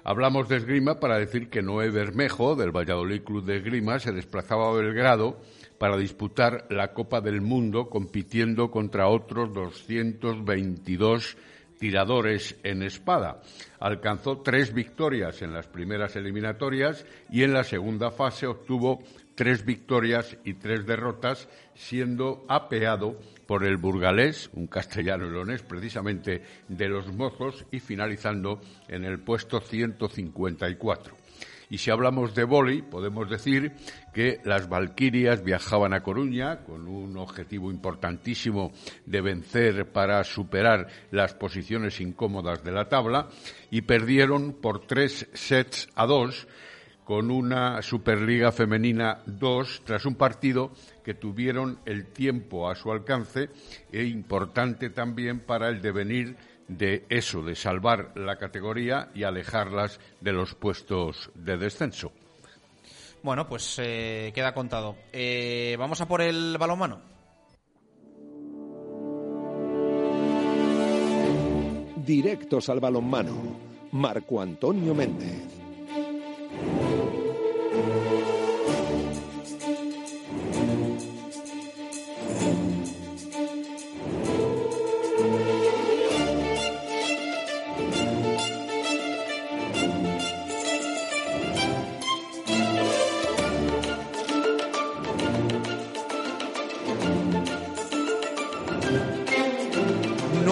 Hablamos de esgrima para decir que Noé Bermejo, del Valladolid Club de Esgrima, se desplazaba a Belgrado para disputar la Copa del Mundo compitiendo contra otros 222 tiradores en espada. Alcanzó tres victorias en las primeras eliminatorias y en la segunda fase obtuvo tres victorias y tres derrotas, siendo apeado por el burgalés, un castellano leonés precisamente de los mozos, y finalizando en el puesto 154. Y si hablamos de vóley, podemos decir que las Valquirias viajaban a Coruña con un objetivo importantísimo de vencer para superar las posiciones incómodas de la tabla y perdieron por tres sets a dos con una Superliga Femenina 2 tras un partido que tuvieron el tiempo a su alcance e importante también para el devenir de eso, de salvar la categoría y alejarlas de los puestos de descenso. Bueno, pues eh, queda contado. Eh, Vamos a por el balonmano. Directos al balonmano. Marco Antonio Méndez.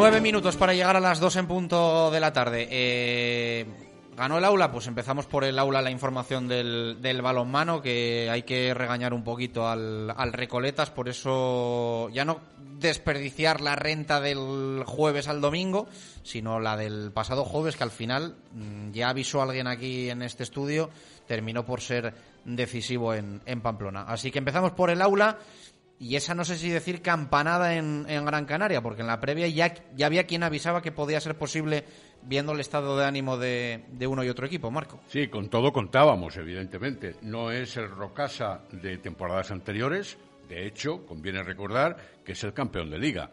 Nueve minutos para llegar a las dos en punto de la tarde. Eh, ¿Ganó el aula? Pues empezamos por el aula la información del, del balonmano, que hay que regañar un poquito al, al Recoletas, por eso ya no desperdiciar la renta del jueves al domingo, sino la del pasado jueves, que al final, mm, ya avisó alguien aquí en este estudio, terminó por ser decisivo en, en Pamplona. Así que empezamos por el aula y esa no sé si decir campanada en, Gran Canaria, porque en la previa ya, ya había quien avisaba que podía ser posible viendo el estado de ánimo de, de uno y otro equipo, Marco. Sí, con todo contábamos, evidentemente. No es el Rocasa de temporadas anteriores, de hecho, conviene recordar que es el campeón de liga.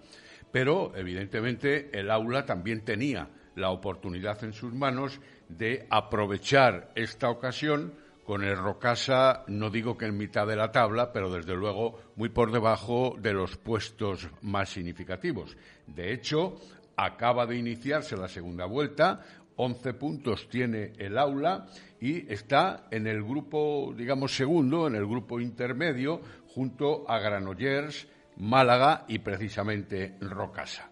Pero, evidentemente, el aula también tenía la oportunidad en sus manos de aprovechar esta ocasión con el Rocasa, no digo que en mitad de la tabla, pero desde luego muy por debajo de los puestos más significativos. De hecho, acaba de iniciarse la segunda vuelta, 11 puntos tiene el aula y está en el grupo, digamos, segundo, en el grupo intermedio, junto a Granollers, Málaga y precisamente Rocasa.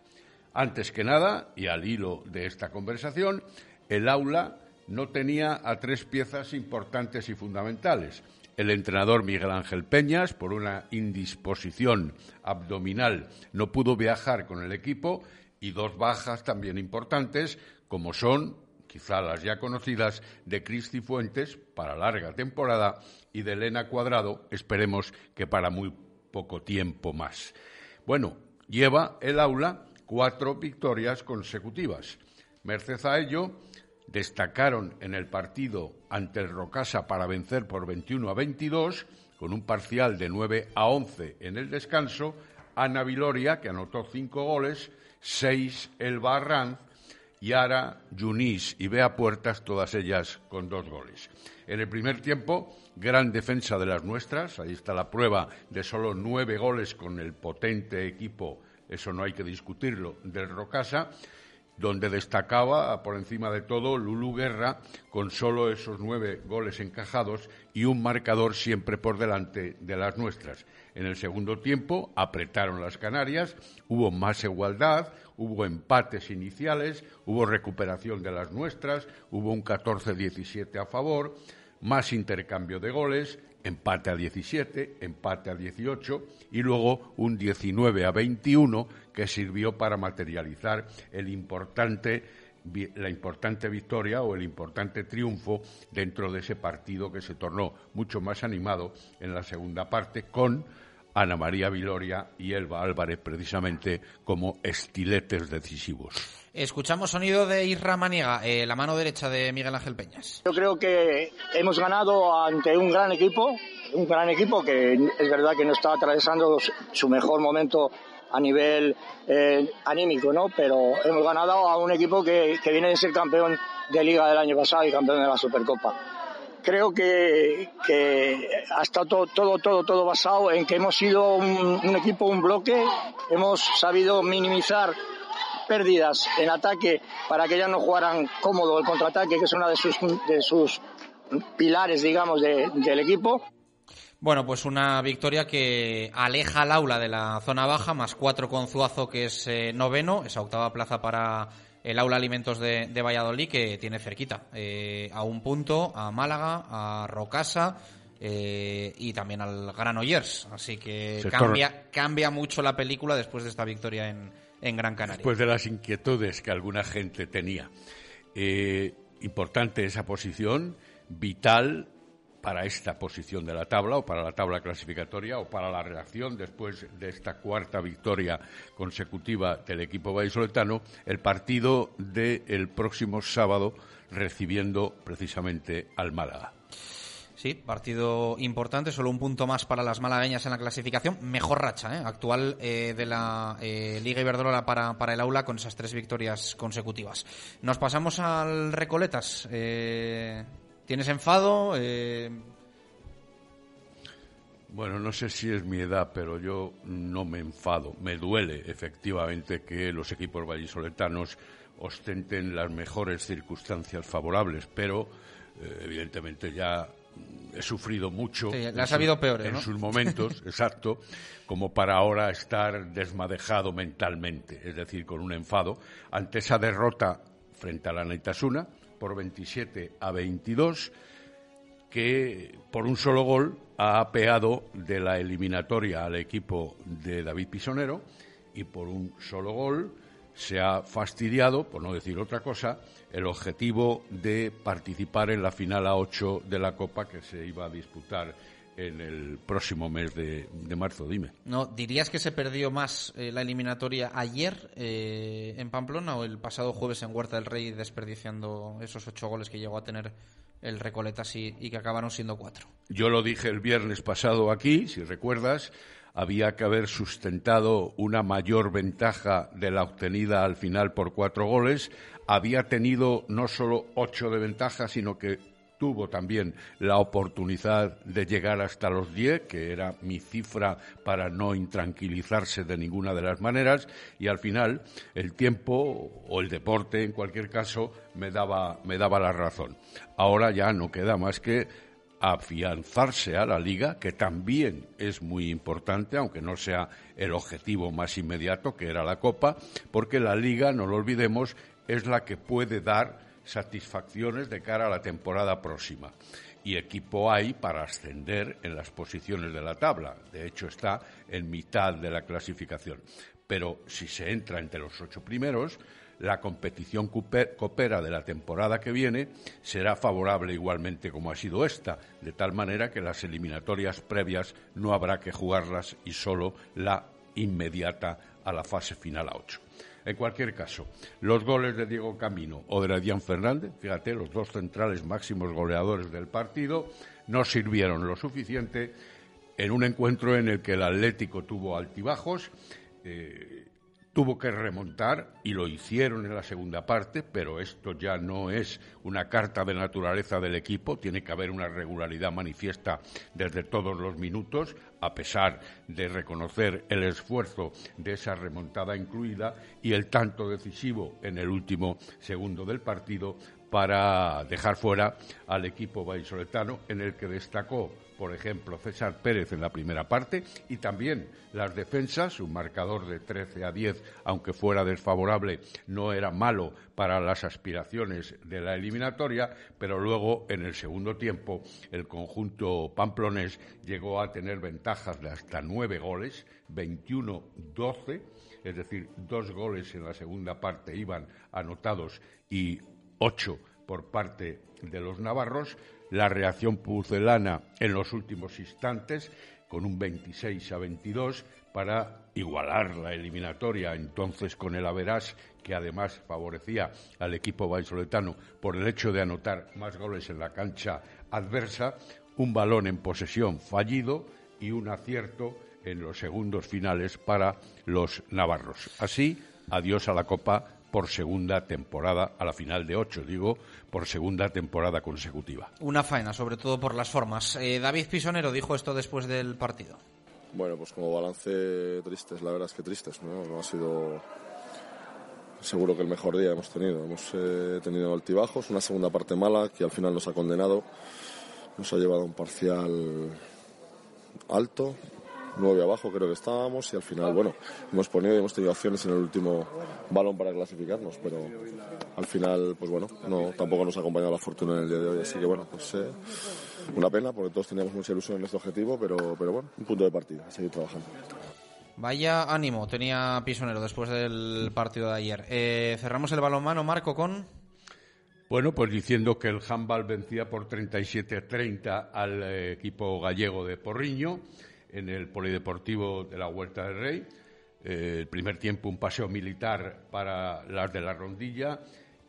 Antes que nada, y al hilo de esta conversación, el aula no tenía a tres piezas importantes y fundamentales. El entrenador Miguel Ángel Peñas, por una indisposición abdominal, no pudo viajar con el equipo y dos bajas también importantes, como son, quizá las ya conocidas, de Cristi Fuentes para larga temporada y de Elena Cuadrado, esperemos que para muy poco tiempo más. Bueno, lleva el aula cuatro victorias consecutivas. Merced a ello, destacaron en el partido ante el Rocasa para vencer por 21 a 22, con un parcial de 9 a 11 en el descanso, Ana Viloria, que anotó cinco goles, seis Elba Arranz, Yara, Yunis y Bea Puertas, todas ellas con dos goles. En el primer tiempo, gran defensa de las nuestras, ahí está la prueba de solo nueve goles con el potente equipo, eso no hay que discutirlo, del Rocasa, donde destacaba por encima de todo Lulu Guerra con solo esos nueve goles encajados y un marcador siempre por delante de las nuestras. En el segundo tiempo apretaron las Canarias, hubo más igualdad, hubo empates iniciales, hubo recuperación de las nuestras, hubo un 14-17 a favor, más intercambio de goles, empate a 17, empate a 18 y luego un 19 a 21 que sirvió para materializar el importante, la importante victoria o el importante triunfo dentro de ese partido que se tornó mucho más animado en la segunda parte con Ana María Viloria y Elba Álvarez precisamente como estiletes decisivos. Escuchamos sonido de Isra Maniega, eh, la mano derecha de Miguel Ángel Peñas. Yo creo que hemos ganado ante un gran equipo, un gran equipo que es verdad que no está atravesando su mejor momento a nivel eh, anímico, ¿no? Pero hemos ganado a un equipo que, que viene de ser campeón de liga del año pasado y campeón de la Supercopa creo que, que ha estado todo, todo, todo, todo basado en que hemos sido un, un, equipo, un bloque, hemos sabido minimizar pérdidas en ataque para que ellas no jugaran cómodo el contraataque, que es una de sus, de sus pilares, digamos, de, del equipo. Bueno, pues una victoria que aleja al aula de la zona baja, más cuatro con Zuazo, que es eh, noveno, esa octava plaza para el aula alimentos de, de Valladolid, que tiene cerquita, eh, a un punto, a Málaga, a Rocasa, eh, y también al Granollers. Así que Sector- cambia, cambia mucho la película después de esta victoria en, en Gran Canaria. Después de las inquietudes que alguna gente tenía. Eh, importante esa posición, vital para esta posición de la tabla o para la tabla clasificatoria o para la reacción después de esta cuarta victoria consecutiva del equipo vallisoletano, el partido del próximo sábado recibiendo precisamente al Málaga. Sí, partido importante, solo un punto más para las malagueñas en la clasificación. Mejor racha ¿eh? actual eh, de la eh, Liga Iberdrola para, para el aula con esas tres victorias consecutivas. Nos pasamos al Recoletas. Eh, ¿Tienes enfado? Eh, Bueno, no sé si es mi edad, pero yo no me enfado. Me duele, efectivamente, que los equipos vallisoletanos ostenten las mejores circunstancias favorables, pero evidentemente ya he sufrido mucho. Sí, ha sabido peores, En ¿no? sus momentos, exacto, como para ahora estar desmadejado mentalmente, es decir, con un enfado ante esa derrota frente a la Naitasuna por 27 a 22 que por un solo gol ha apeado de la eliminatoria al equipo de David Pisonero y por un solo gol se ha fastidiado, por no decir otra cosa, el objetivo de participar en la final a 8 de la Copa que se iba a disputar en el próximo mes de, de marzo. Dime. ¿no, ¿Dirías que se perdió más eh, la eliminatoria ayer eh, en Pamplona o el pasado jueves en Huerta del Rey desperdiciando esos ocho goles que llegó a tener el Recoletas y, y que acabaron siendo cuatro? Yo lo dije el viernes pasado aquí, si recuerdas, había que haber sustentado una mayor ventaja de la obtenida al final por cuatro goles. Había tenido no solo ocho de ventaja, sino que tuvo también la oportunidad de llegar hasta los diez, que era mi cifra para no intranquilizarse de ninguna de las maneras, y al final el tiempo o el deporte, en cualquier caso, me daba, me daba la razón. Ahora ya no queda más que afianzarse a la liga, que también es muy importante, aunque no sea el objetivo más inmediato, que era la Copa, porque la liga, no lo olvidemos, es la que puede dar satisfacciones de cara a la temporada próxima. Y equipo hay para ascender en las posiciones de la tabla. De hecho, está en mitad de la clasificación. Pero si se entra entre los ocho primeros, la competición copera de la temporada que viene será favorable igualmente como ha sido esta, de tal manera que las eliminatorias previas no habrá que jugarlas y solo la inmediata a la fase final a ocho. En cualquier caso, los goles de Diego Camino o de Adrián Fernández, fíjate, los dos centrales máximos goleadores del partido, no sirvieron lo suficiente en un encuentro en el que el Atlético tuvo altibajos, eh, tuvo que remontar y lo hicieron en la segunda parte, pero esto ya no es una carta de naturaleza del equipo, tiene que haber una regularidad manifiesta desde todos los minutos, a pesar de reconocer el esfuerzo de esa remontada incluida y el tanto decisivo en el último segundo del partido para dejar fuera al equipo vallisoletano en el que destacó por ejemplo, César Pérez en la primera parte y también las defensas, un marcador de 13 a 10, aunque fuera desfavorable, no era malo para las aspiraciones de la eliminatoria, pero luego en el segundo tiempo el conjunto pamplonés llegó a tener ventajas de hasta nueve goles, 21-12, es decir, dos goles en la segunda parte iban anotados y ocho por parte de los navarros, la reacción pucelana en los últimos instantes con un 26 a 22 para igualar la eliminatoria entonces con el Averás que además favorecía al equipo vallisoletano por el hecho de anotar más goles en la cancha adversa, un balón en posesión fallido y un acierto en los segundos finales para los navarros. Así, adiós a la Copa por segunda temporada, a la final de ocho, digo, por segunda temporada consecutiva. Una faena, sobre todo por las formas. Eh, David Pisonero dijo esto después del partido. Bueno, pues como balance tristes, la verdad es que tristes, ¿no? No ha sido seguro que el mejor día hemos tenido. Hemos eh, tenido altibajos, una segunda parte mala que al final nos ha condenado, nos ha llevado a un parcial alto, nueve abajo creo que estábamos y al final, bueno, hemos ponido y hemos tenido acciones en el último balón para clasificarnos, pero al final, pues bueno, no, tampoco nos ha acompañado la fortuna en el día de hoy, así que bueno, pues eh, una pena porque todos teníamos mucha ilusión en este objetivo, pero, pero bueno, un punto de partida, a seguir trabajando. Vaya ánimo tenía Pisonero después del partido de ayer. Eh, cerramos el balonmano, Marco, con... Bueno, pues diciendo que el handball vencía por 37-30 al eh, equipo gallego de Porriño en el Polideportivo de la Huerta del Rey. Eh, el primer tiempo un paseo militar para las de la rondilla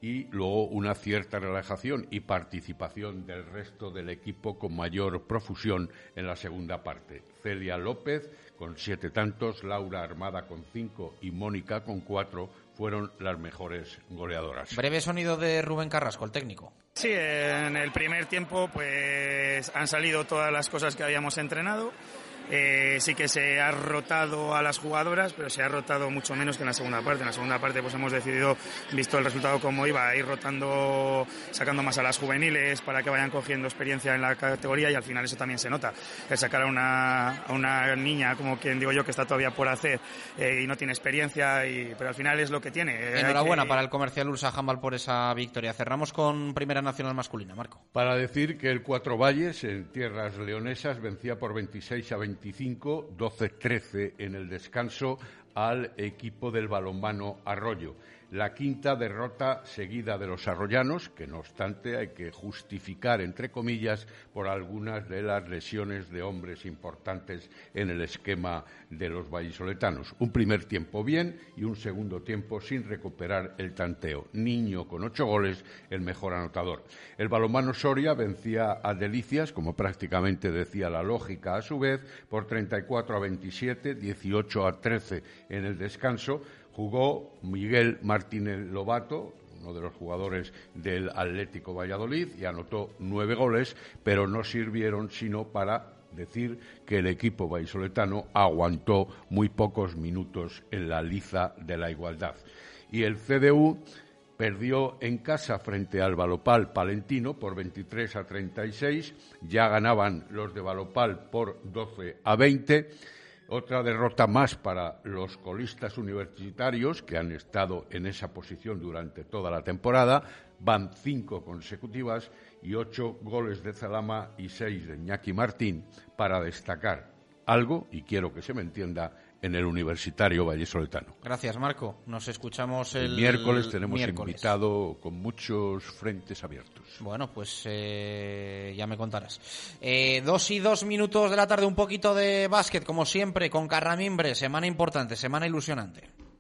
y luego una cierta relajación y participación del resto del equipo con mayor profusión en la segunda parte. Celia López con siete tantos, Laura Armada con cinco y Mónica con cuatro fueron las mejores goleadoras. Breve sonido de Rubén Carrasco, el técnico. Sí, en el primer tiempo pues han salido todas las cosas que habíamos entrenado. Eh, sí que se ha rotado a las jugadoras, pero se ha rotado mucho menos que en la segunda parte. En la segunda parte pues hemos decidido, visto el resultado como iba, ir rotando, sacando más a las juveniles para que vayan cogiendo experiencia en la categoría y al final eso también se nota. El sacar a una, a una niña, como quien digo yo, que está todavía por hacer eh, y no tiene experiencia, y, pero al final es lo que tiene. Eh, Enhorabuena que- para el comercial Ursa Handball por esa victoria. Cerramos con Primera Nacional Masculina, Marco. Para decir que el Cuatro Valles, en tierras leonesas, vencía por 26 a 25, 12-13 en el descanso al equipo del balonmano Arroyo. La quinta derrota seguida de los arroyanos, que no obstante hay que justificar, entre comillas, por algunas de las lesiones de hombres importantes en el esquema de los vallisoletanos. Un primer tiempo bien y un segundo tiempo sin recuperar el tanteo. Niño con ocho goles, el mejor anotador. El balonmano Soria vencía a Delicias, como prácticamente decía la lógica a su vez, por 34 a 27, 18 a 13 en el descanso. Jugó Miguel Martínez Lobato, uno de los jugadores del Atlético Valladolid, y anotó nueve goles, pero no sirvieron sino para decir que el equipo vallisoletano aguantó muy pocos minutos en la liza de la igualdad. Y el CDU perdió en casa frente al Valopal Palentino por 23 a 36, ya ganaban los de Valopal por 12 a 20. Otra derrota más para los colistas universitarios que han estado en esa posición durante toda la temporada. Van cinco consecutivas y ocho goles de Zalama y seis de Iñaki Martín para destacar algo, y quiero que se me entienda, en el Universitario Vallesoletano. Gracias, Marco. Nos escuchamos el, El miércoles tenemos miércoles. invitado con muchos frentes abiertos. Bueno, pues eh, ya me contarás. Eh, dos y dos minutos de la tarde, un poquito de básquet, como siempre, con Carramimbre. Semana importante, semana ilusionante.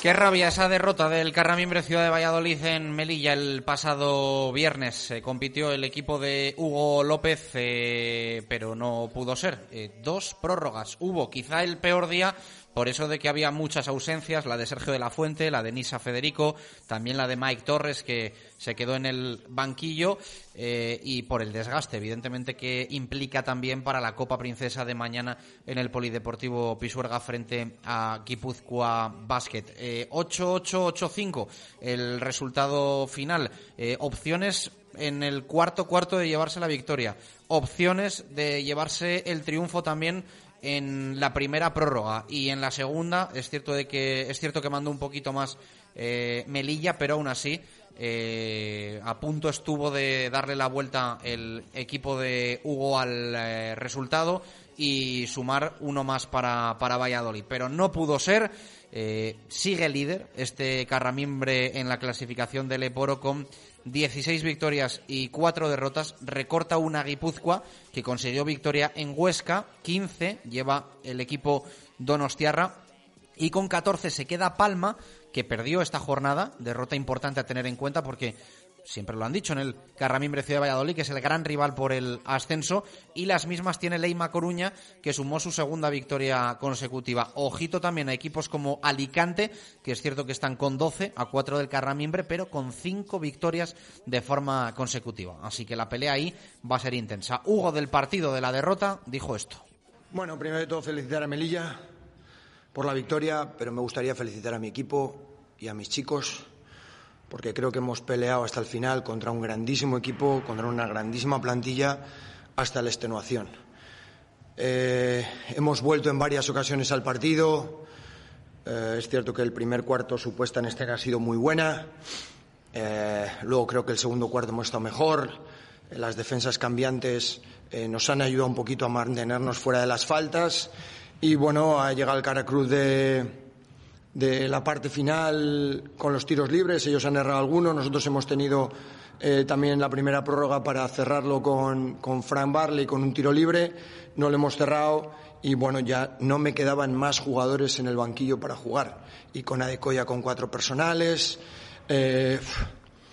Qué rabia esa derrota del Carramimbre Ciudad de Valladolid en Melilla el pasado viernes. Se compitió el equipo de Hugo López, eh, pero no pudo ser. Eh, dos prórrogas. Hubo quizá el peor día por eso de que había muchas ausencias, la de Sergio de la Fuente, la de Nisa Federico, también la de Mike Torres, que se quedó en el banquillo, eh, y por el desgaste, evidentemente, que implica también para la Copa Princesa de mañana en el Polideportivo Pisuerga frente a Guipúzcoa Basket. Eh, 8-8-8-5 el resultado final. Eh, opciones en el cuarto cuarto de llevarse la victoria. Opciones de llevarse el triunfo también en la primera prórroga y en la segunda es cierto de que es cierto que mandó un poquito más eh, Melilla, pero aún así eh, a punto estuvo de darle la vuelta el equipo de Hugo al eh, resultado y sumar uno más para, para Valladolid. Pero no pudo ser. Sigue líder este Carramimbre en la clasificación del Eporo con 16 victorias y 4 derrotas. Recorta una Guipúzcoa que consiguió victoria en Huesca. 15 lleva el equipo Donostiarra. Y con 14 se queda Palma, que perdió esta jornada. Derrota importante a tener en cuenta porque siempre lo han dicho en el Carramimbre Ciudad de Valladolid, que es el gran rival por el ascenso, y las mismas tiene Leima Coruña, que sumó su segunda victoria consecutiva. Ojito también a equipos como Alicante, que es cierto que están con 12 a 4 del Carramimbre, pero con 5 victorias de forma consecutiva. Así que la pelea ahí va a ser intensa. Hugo del partido de la derrota dijo esto. Bueno, primero de todo felicitar a Melilla por la victoria, pero me gustaría felicitar a mi equipo y a mis chicos porque creo que hemos peleado hasta el final contra un grandísimo equipo, contra una grandísima plantilla, hasta la extenuación. Eh, hemos vuelto en varias ocasiones al partido. Eh, es cierto que el primer cuarto, su puesta en escena ha sido muy buena. Eh, luego creo que el segundo cuarto hemos estado mejor. Las defensas cambiantes nos han ayudado un poquito a mantenernos fuera de las faltas. Y bueno, ha llegado el Caracruz de, de la parte final con los tiros libres. Ellos han errado algunos. Nosotros hemos tenido eh, también la primera prórroga para cerrarlo con, con Frank Barley con un tiro libre. No lo hemos cerrado y bueno, ya no me quedaban más jugadores en el banquillo para jugar. Y con Adecoya con cuatro personales. Eh,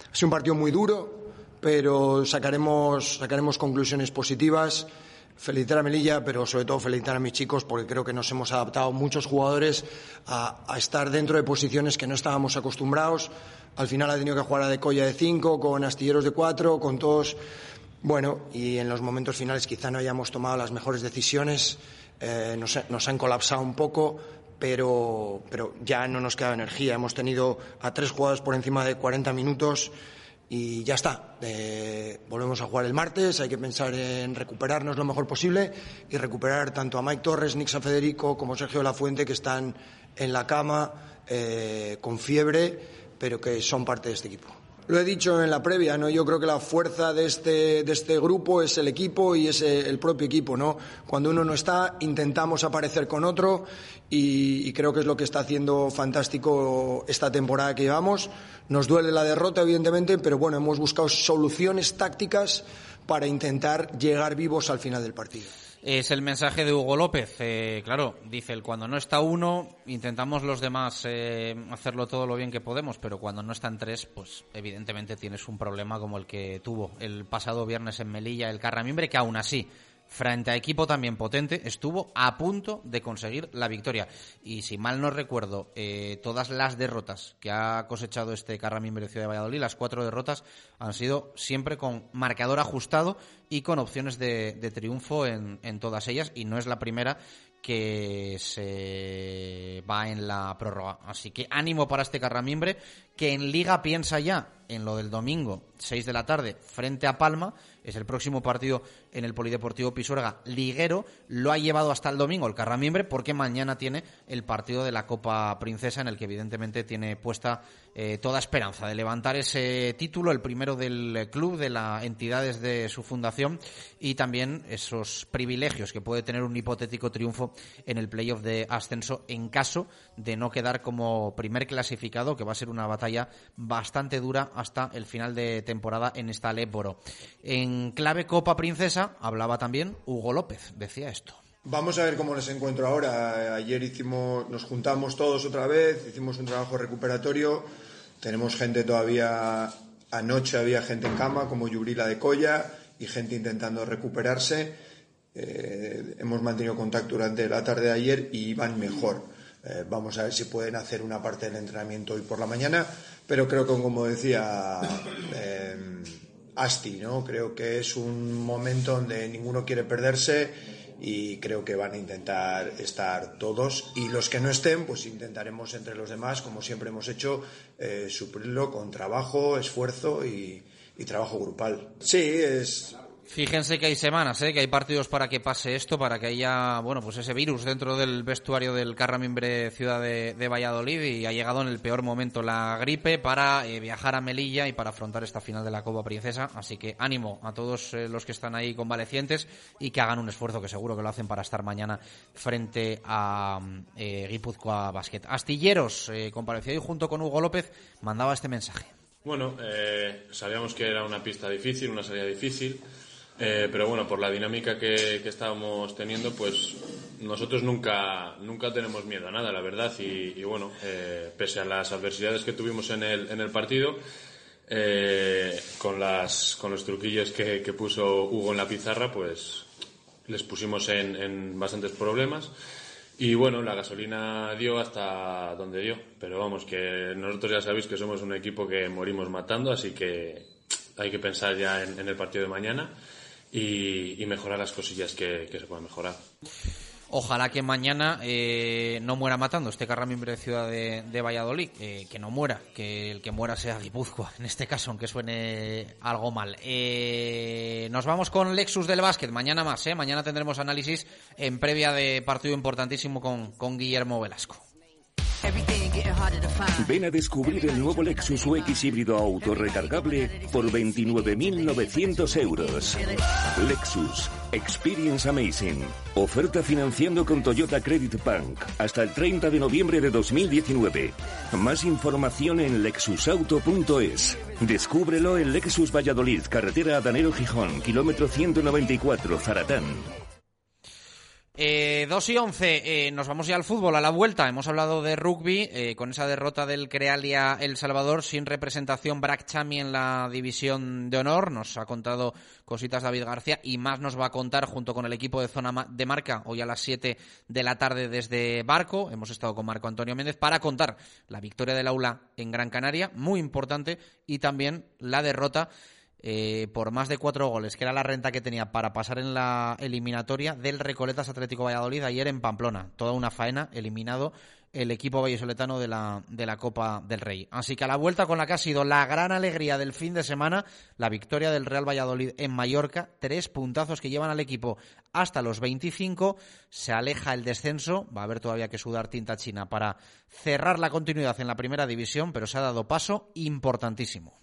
ha sido un partido muy duro, pero sacaremos, sacaremos conclusiones positivas felicitar a Melilla, pero sobre todo felicitar a mis chicos porque creo que nos hemos adaptado muchos jugadores a, estar dentro de posiciones que no estábamos acostumbrados. Al final ha tenido que jugar a de colla de cinco, con astilleros de cuatro, con todos. Bueno, y en los momentos finales quizá no hayamos tomado las mejores decisiones, eh, nos, han colapsado un poco, pero, pero ya no nos queda energía. Hemos tenido a tres jugadores por encima de 40 minutos y ya está. Eh, volvemos a jugar el martes, hay que pensar en recuperarnos lo mejor posible y recuperar tanto a Mike Torres, Nick San Federico como Sergio de la Fuente que están en la cama eh, con fiebre, pero que son parte de este equipo. Lo he dicho en la previa, ¿no? Yo creo que la fuerza de este, de este grupo es el equipo y es el propio equipo, ¿no? Cuando uno no está, intentamos aparecer con otro y, creo que es lo que está haciendo fantástico esta temporada que llevamos. Nos duele la derrota, evidentemente, pero bueno, hemos buscado soluciones tácticas para intentar llegar vivos al final del partido. Es el mensaje de Hugo López. Eh, claro, dice él, cuando no está uno, intentamos los demás eh, hacerlo todo lo bien que podemos, pero cuando no están tres, pues evidentemente tienes un problema como el que tuvo el pasado viernes en Melilla el Carramimbre, que aún así frente a equipo también potente, estuvo a punto de conseguir la victoria. Y si mal no recuerdo, eh, todas las derrotas que ha cosechado este Carramimbre Ciudad de Valladolid, las cuatro derrotas, han sido siempre con marcador ajustado y con opciones de, de triunfo en, en todas ellas. Y no es la primera que se va en la prórroga. Así que ánimo para este Carramimbre, que en Liga piensa ya en lo del domingo, 6 de la tarde, frente a Palma. Es el próximo partido en el Polideportivo Pisuerga liguero. Lo ha llevado hasta el domingo el Carramimbre porque mañana tiene el partido de la Copa Princesa en el que evidentemente tiene puesta eh, toda esperanza de levantar ese título, el primero del club, de la entidad desde su fundación y también esos privilegios que puede tener un hipotético triunfo en el playoff de ascenso en caso de no quedar como primer clasificado, que va a ser una batalla bastante dura hasta el final de temporada en esta Léboro. En clave Copa Princesa hablaba también Hugo López, decía esto. Vamos a ver cómo les encuentro ahora. Ayer hicimos, nos juntamos todos otra vez, hicimos un trabajo recuperatorio. Tenemos gente todavía, anoche había gente en cama, como Yubrila de Colla, y gente intentando recuperarse. Eh, hemos mantenido contacto durante la tarde de ayer y van mejor. Eh, vamos a ver si pueden hacer una parte del entrenamiento hoy por la mañana, pero creo que, como decía eh, Asti, ¿no? creo que es un momento donde ninguno quiere perderse y creo que van a intentar estar todos y los que no estén pues intentaremos entre los demás como siempre hemos hecho eh, suplirlo con trabajo esfuerzo y, y, trabajo grupal sí es Fíjense que hay semanas, ¿eh? que hay partidos para que pase esto, para que haya bueno pues ese virus dentro del vestuario del Carramimbre Ciudad de, Valladolid y ha llegado en el peor momento la gripe para eh, viajar a Melilla y para afrontar esta final de la Copa Princesa. Así que ánimo a todos eh, los que están ahí convalecientes y que hagan un esfuerzo, que seguro que lo hacen para estar mañana frente a eh, Guipúzcoa Basket. Astilleros, compareció ahí junto con Hugo López, mandaba este mensaje. Bueno, sabíamos que era una pista difícil, una salida difícil, eh, pero bueno, por la dinámica que, que estábamos teniendo, pues nosotros nunca, nunca tenemos miedo a nada, la verdad, y, bueno, eh, pese a las adversidades que tuvimos en el, en el partido, eh, con, las, con los truquillos que, que puso Hugo en la pizarra, pues les pusimos en, bastantes problemas. Y bueno, la gasolina dio hasta donde dio, pero vamos, que nosotros ya sabéis que somos un equipo que morimos matando, así que hay que pensar ya en el partido de mañana y, mejorar las cosillas que, se puedan mejorar. Ojalá que mañana eh, no muera matando este Carramimbre de Ciudad de, de Valladolid, eh, que no muera, que el que muera sea Guipúzcoa, en este caso, aunque suene algo mal. Eh, nos vamos con Lexus del básquet, mañana más, ¿eh? mañana tendremos análisis en previa de partido importantísimo con, con Guillermo Velasco. Ven a descubrir el nuevo Lexus UX híbrido autorrecargable por 29.900 euros. Lexus. Experience Amazing. Oferta financiando con Toyota Credit Bank hasta el 30 de noviembre de 2019. Más información en lexusauto.es. Descúbrelo en Lexus Valladolid, carretera Adanero Gijón, kilómetro 194, Zaratán. Eh, 2 y 11, eh, nos vamos ya al fútbol, a la vuelta. Hemos hablado de rugby, eh, con esa derrota del Crealia El Salvador, sin representación Brack Chami en la división de honor. Nos ha contado cositas David García y más nos va a contar junto con el equipo de zona de marca hoy a las 7 de la tarde desde Barco. Hemos estado con Marco Antonio Méndez para contar la victoria del aula en Gran Canaria, muy importante, y también la derrota eh, por más de cuatro goles, que era la renta que tenía para pasar en la eliminatoria del Recoletas Atlético Valladolid ayer en Pamplona. Toda una faena, eliminado el equipo vallesoletano de la, de la Copa del Rey. Así que a la vuelta con la que ha sido la gran alegría del fin de semana, la victoria del Real Valladolid en Mallorca, tres puntazos que llevan al equipo hasta los 25, se aleja el descenso, va a haber todavía que sudar tinta china para cerrar la continuidad en la primera división, pero se ha dado paso importantísimo.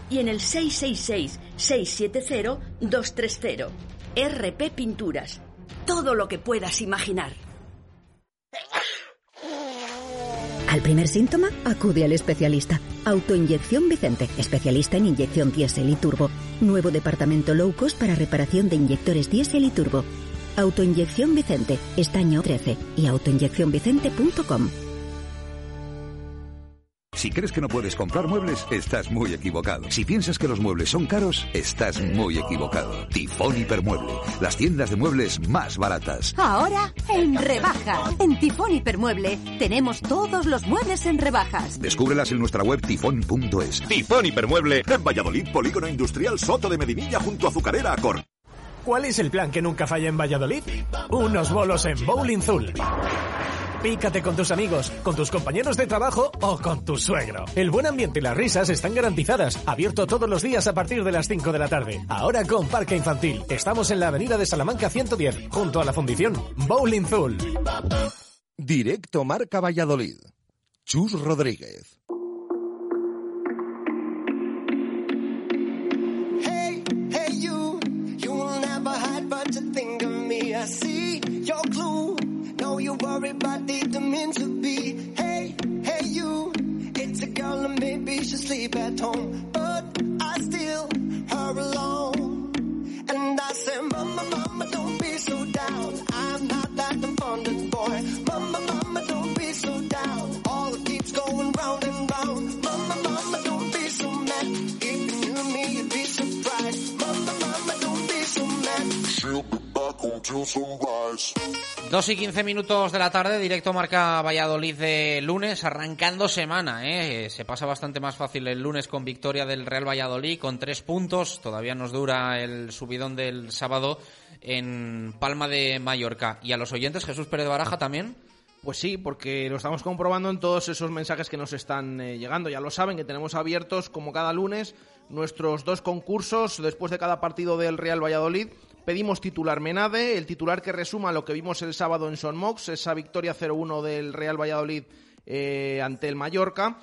y en el 666-670-230. RP Pinturas. Todo lo que puedas imaginar. Al primer síntoma, acude al especialista. Autoinyección Vicente, especialista en inyección diésel y turbo. Nuevo departamento low cost para reparación de inyectores diésel y turbo. Autoinyección Vicente, estaño 13 y autoinyeccionvicente.com. Si crees que no puedes comprar muebles, estás muy equivocado. Si piensas que los muebles son caros, estás muy equivocado. Tifón Hipermueble, las tiendas de muebles más baratas. Ahora en rebaja. En Tifón Hipermueble tenemos todos los muebles en rebajas. Descúbrelas en nuestra web tifón.es. Tifón Hipermueble en Valladolid, Polígono Industrial Soto de Medinilla junto a Azucarera Acor. ¿Cuál es el plan que nunca falla en Valladolid? Unos bolos en Bowling Zul. Pícate con tus amigos, con tus compañeros de trabajo o con tu suegro. El buen ambiente y las risas están garantizadas. Abierto todos los días a partir de las 5 de la tarde. Ahora con Parque Infantil. Estamos en la avenida de Salamanca 110, junto a la fundición Bowling Zul. Directo Marca Valladolid. Chus Rodríguez. Hey, hey, you, you will never hide but to think of me. I see you worry about the mean to be. Hey, hey, you, it's a girl and maybe she'll sleep at home. 2 y 15 minutos de la tarde, directo marca Valladolid de lunes, arrancando semana. ¿eh? Se pasa bastante más fácil el lunes con victoria del Real Valladolid, con tres puntos. Todavía nos dura el subidón del sábado en Palma de Mallorca. Y a los oyentes, Jesús Pérez Baraja también. Pues sí, porque lo estamos comprobando en todos esos mensajes que nos están eh, llegando. Ya lo saben que tenemos abiertos, como cada lunes, nuestros dos concursos después de cada partido del Real Valladolid Pedimos titular Menade, el titular que resuma lo que vimos el sábado en Son Mox, esa victoria 0-1 del Real Valladolid eh, ante el Mallorca.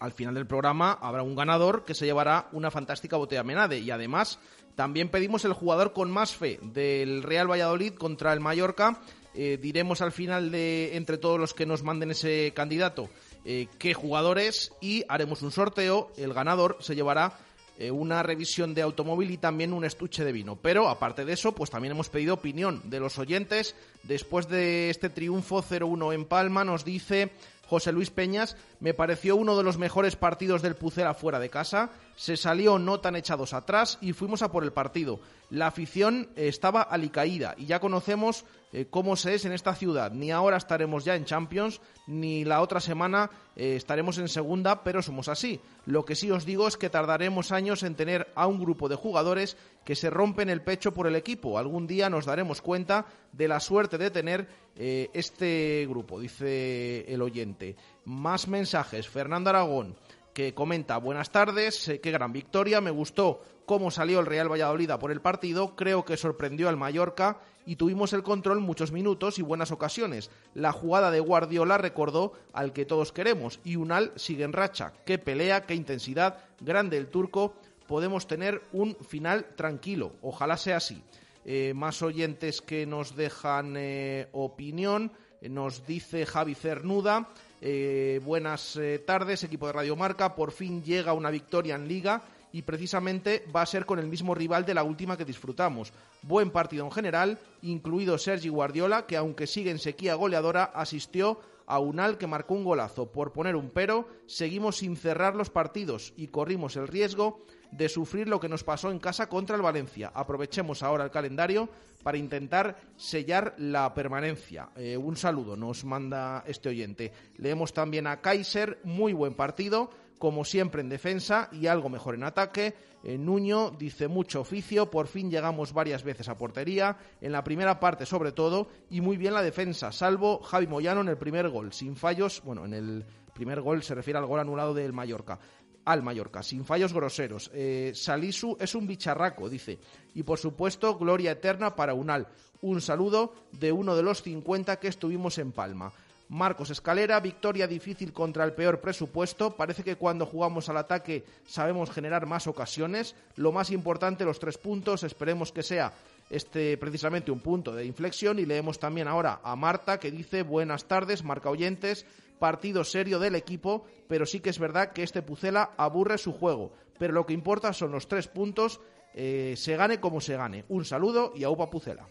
Al final del programa habrá un ganador que se llevará una fantástica botella Menade. Y además, también pedimos el jugador con más fe del Real Valladolid contra el Mallorca. Eh, diremos al final de entre todos los que nos manden ese candidato eh, qué jugadores y haremos un sorteo. El ganador se llevará eh, una revisión de automóvil y también un estuche de vino. Pero aparte de eso, pues también hemos pedido opinión de los oyentes. Después de este triunfo 0-1 en Palma, nos dice José Luis Peñas, me pareció uno de los mejores partidos del Pucera fuera de casa, se salió no tan echados atrás y fuimos a por el partido. La afición eh, estaba alicaída y ya conocemos eh, cómo se es en esta ciudad. Ni ahora estaremos ya en Champions, ni la otra semana eh, estaremos en segunda, pero somos así. Lo que sí os digo es que tardaremos años en tener a un grupo de jugadores que se rompen el pecho por el equipo. Algún día nos daremos cuenta de la suerte de tener este grupo, dice el oyente. Más mensajes. Fernando Aragón, que comenta, buenas tardes, eh, qué gran victoria, me gustó cómo salió el Real Valladolid a por el partido, creo que sorprendió al Mallorca y tuvimos el control muchos minutos y buenas ocasiones. La jugada de Guardiola recordó al que todos queremos y Unal sigue en racha. Qué pelea, qué intensidad, grande el turco, podemos tener un final tranquilo, ojalá sea así. Eh, más oyentes que nos dejan eh, opinión, nos dice Javi Cernuda, eh, buenas eh, tardes, equipo de Radio Marca. Por fin llega una victoria en Liga y precisamente va a ser con el mismo rival de la última que disfrutamos. Buen partido en general, incluido Sergi Guardiola, que aunque sigue en sequía goleadora, asistió a Unal que marcó un golazo. Por poner un pero, seguimos sin cerrar los partidos y corrimos el riesgo de sufrir lo que nos pasó en casa contra el Valencia. Aprovechemos ahora el calendario para intentar sellar la permanencia. Eh, un saludo nos manda este oyente. Leemos también a Kaiser, muy buen partido, como siempre en defensa y algo mejor en ataque. Eh, Nuño dice mucho oficio, por fin llegamos varias veces a portería, en la primera parte sobre todo, y muy bien la defensa, salvo Javi Moyano en el primer gol, sin fallos, bueno, en el primer gol se refiere al gol anulado del Mallorca al Mallorca, sin fallos groseros. Eh, Salisu es un bicharraco, dice. Y por supuesto, gloria eterna para Unal. Un saludo de uno de los 50 que estuvimos en Palma. Marcos Escalera, victoria difícil contra el peor presupuesto. Parece que cuando jugamos al ataque sabemos generar más ocasiones. Lo más importante, los tres puntos. Esperemos que sea este precisamente un punto de inflexión. Y leemos también ahora a Marta que dice buenas tardes, marca oyentes partido serio del equipo, pero sí que es verdad que este Pucela aburre su juego. Pero lo que importa son los tres puntos, eh, se gane como se gane. Un saludo y a Upa Pucela.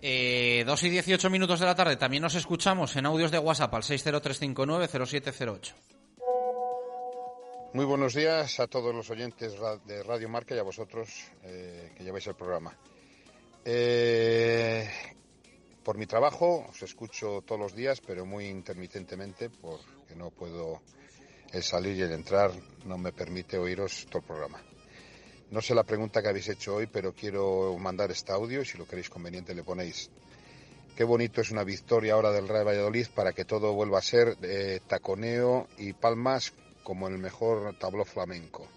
Eh, 2 y 18 minutos de la tarde. También nos escuchamos en audios de WhatsApp al 603590708. Muy buenos días a todos los oyentes de Radio Marca y a vosotros eh, que lleváis el programa. Eh, por mi trabajo os escucho todos los días, pero muy intermitentemente porque no puedo el salir y el entrar no me permite oíros todo el programa. No sé la pregunta que habéis hecho hoy, pero quiero mandar este audio y si lo queréis conveniente le ponéis. Qué bonito es una victoria ahora del Real Valladolid para que todo vuelva a ser eh, taconeo y palmas como el mejor tabló flamenco.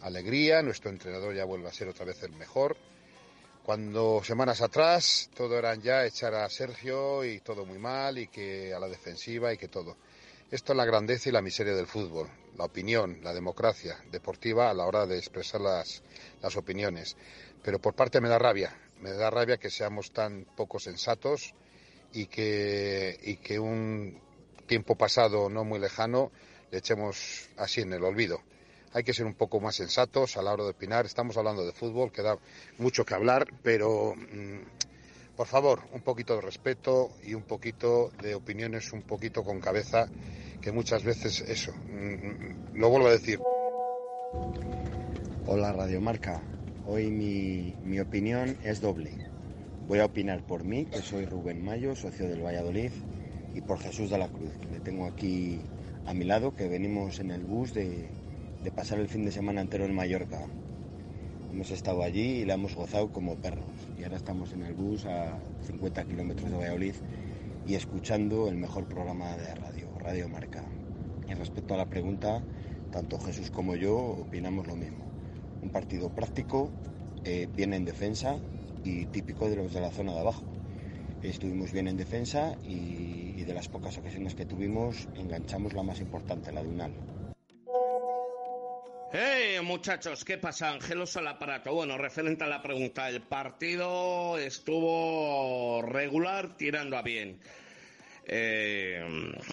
Alegría, nuestro entrenador ya vuelve a ser otra vez el mejor. Cuando semanas atrás todo eran ya echar a Sergio y todo muy mal y que a la defensiva y que todo. Esto es la grandeza y la miseria del fútbol, la opinión, la democracia deportiva a la hora de expresar las, las opiniones. Pero por parte me da rabia, me da rabia que seamos tan poco sensatos y que, y que un tiempo pasado no muy lejano le echemos así en el olvido. Hay que ser un poco más sensatos a la hora de opinar. Estamos hablando de fútbol, que da mucho que hablar, pero mm, por favor, un poquito de respeto y un poquito de opiniones, un poquito con cabeza, que muchas veces eso, mm, lo vuelvo a decir. Hola Radio Marca, hoy mi, mi opinión es doble. Voy a opinar por mí, que soy Rubén Mayo, socio del Valladolid, y por Jesús de la Cruz, que le tengo aquí a mi lado, que venimos en el bus de, de pasar el fin de semana entero en Mallorca. Hemos estado allí y la hemos gozado como perros. Y ahora estamos en el bus a 50 kilómetros de Valladolid y escuchando el mejor programa de radio, Radio Marca. Y respecto a la pregunta, tanto Jesús como yo opinamos lo mismo. Un partido práctico, eh, bien en defensa y típico de los de la zona de abajo. Estuvimos bien en defensa y, de las pocas ocasiones que tuvimos enganchamos la más importante, la de Unal. ¡Hey, muchachos! ¿Qué pasa? Angelos al aparato. Bueno, referente a la pregunta, el partido estuvo regular tirando a bien. Eh,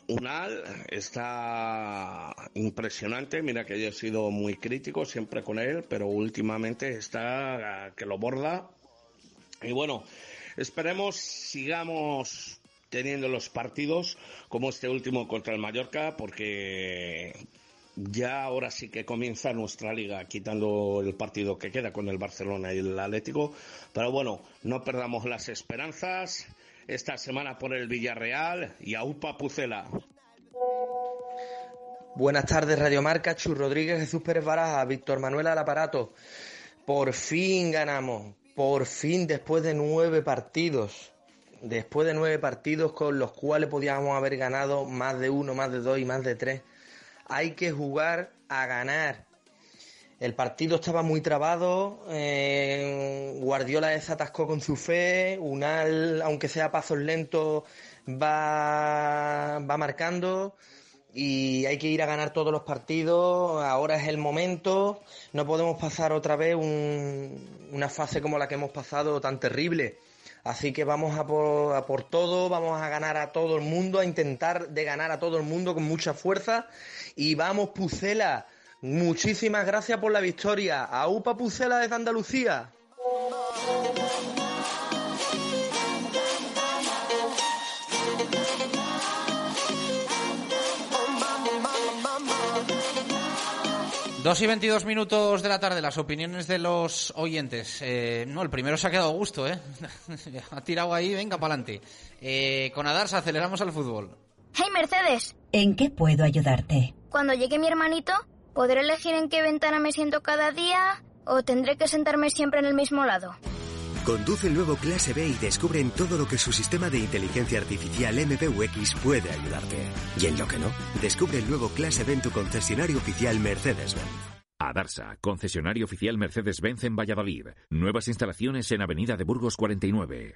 Unal está impresionante. Mira que yo he sido muy crítico siempre con él, pero últimamente está que lo borda. Y bueno, esperemos sigamos teniendo los partidos como este último contra el Mallorca, porque ya ahora sí que comienza nuestra liga, quitando el partido que queda con el Barcelona y el Atlético. Pero bueno, no perdamos las esperanzas. Esta semana por el Villarreal y a UPA Pucela. Buenas tardes, Radio Marca, Chu Rodríguez, Jesús Pérez Baraja, Víctor Manuel al aparato. Por fin ganamos, por fin después de nueve partidos, después de nueve partidos con los cuales podíamos haber ganado más de uno, más de dos y más de tres. Hay que jugar a ganar. El partido estaba muy trabado, eh, Guardiola se atascó con su fe, Unal, aunque sea pasos lentos, va, va marcando y hay que ir a ganar todos los partidos, ahora es el momento, no podemos pasar otra vez un- una fase como la que hemos pasado tan terrible. Así que vamos a por, a por todo, vamos a ganar a todo el mundo, a intentar de ganar a todo el mundo con mucha fuerza. Y vamos, Pucela, muchísimas gracias por la victoria. A UPA Pucela desde Andalucía. Dos y 22 minutos de la tarde, las opiniones de los oyentes. Eh, no, el primero se ha quedado a gusto, ¿eh? ha tirado ahí, venga, para adelante. Eh, con Adarsa aceleramos al fútbol. Hey Mercedes, ¿En qué puedo ayudarte? cuando llegue mi hermanito, ¿podré elegir en qué ventana me siento cada día o tendré que sentarme siempre en el mismo lado? Conduce el nuevo Clase B y descubre en todo lo que su sistema de inteligencia artificial MBUX puede ayudarte. Y en lo que no, descubre el nuevo Clase B en tu concesionario oficial Mercedes-Benz. Adarsa, concesionario oficial Mercedes-Benz en Valladolid. Nuevas instalaciones en Avenida de Burgos 49.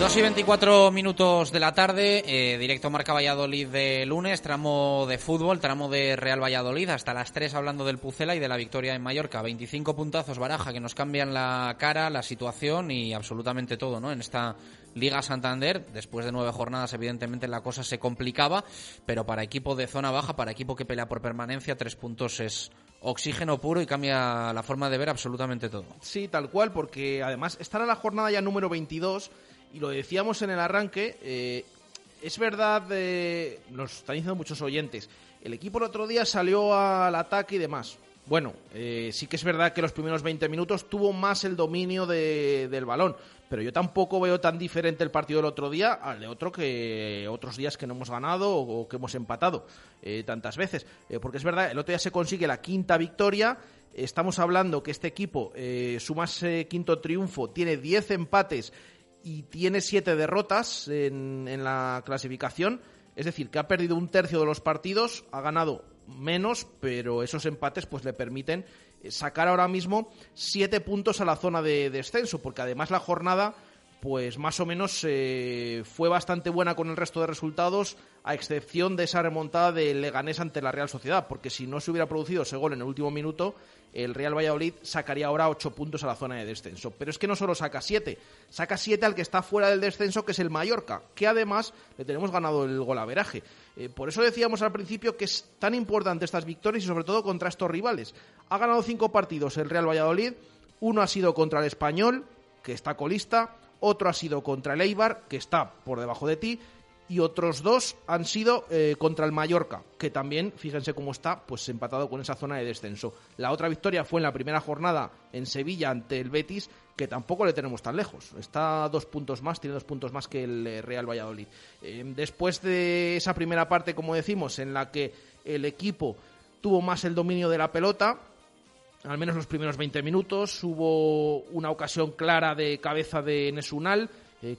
2 y 24 minutos de la tarde, eh, directo Marca Valladolid de lunes, tramo de fútbol, tramo de Real Valladolid, hasta las 3 hablando del Pucela y de la victoria en Mallorca. 25 puntazos, Baraja, que nos cambian la cara, la situación y absolutamente todo, ¿no? En esta Liga Santander, después de nueve jornadas, evidentemente la cosa se complicaba, pero para equipo de zona baja, para equipo que pelea por permanencia, tres puntos es oxígeno puro y cambia la forma de ver absolutamente todo. Sí, tal cual, porque además estará la jornada ya número 22 y lo decíamos en el arranque, eh, es verdad, eh, nos están diciendo muchos oyentes, el equipo el otro día salió al ataque y demás. Bueno, eh, sí que es verdad que los primeros 20 minutos tuvo más el dominio del balón, pero yo tampoco veo tan diferente el partido del otro día al de otro que otros días que no hemos ganado o, que hemos empatado tantas veces. porque es verdad, el otro día se consigue la quinta victoria. Estamos hablando que este equipo, su más quinto triunfo, tiene 10 empates y tiene siete derrotas en, en la clasificación. Es decir, que ha perdido un tercio de los partidos, ha ganado menos, pero esos empates pues le permiten eh, sacar ahora mismo siete puntos a la zona de descenso, porque además la jornada pues más o menos eh, fue bastante buena con el resto de resultados, a excepción de esa remontada del Leganés ante la Real Sociedad, porque si no se hubiera producido ese gol en el último minuto, el Real Valladolid sacaría ahora ocho puntos a la zona de descenso. Pero es que no solo saca siete, saca siete al que está fuera del descenso, que es el Mallorca, que además le tenemos ganado el golaveraje. Eh, por eso decíamos al principio que es tan importante estas victorias y sobre todo contra estos rivales. Ha ganado cinco partidos el Real Valladolid, uno ha sido contra el Español, que está colista, otro ha sido contra el Eibar, que está por debajo de ti, y otros dos han sido eh, contra el Mallorca, que también, fíjense cómo está, pues empatado con esa zona de descenso. La otra victoria fue en la primera jornada en Sevilla ante el Betis, que tampoco le tenemos tan lejos. Está dos puntos más, tiene dos puntos más que el eh, Real Valladolid. Eh, después de esa primera parte, como decimos, en la que el equipo tuvo más el dominio de la pelota, al menos los primeros 20 minutos, hubo una ocasión clara de cabeza de Nesunal,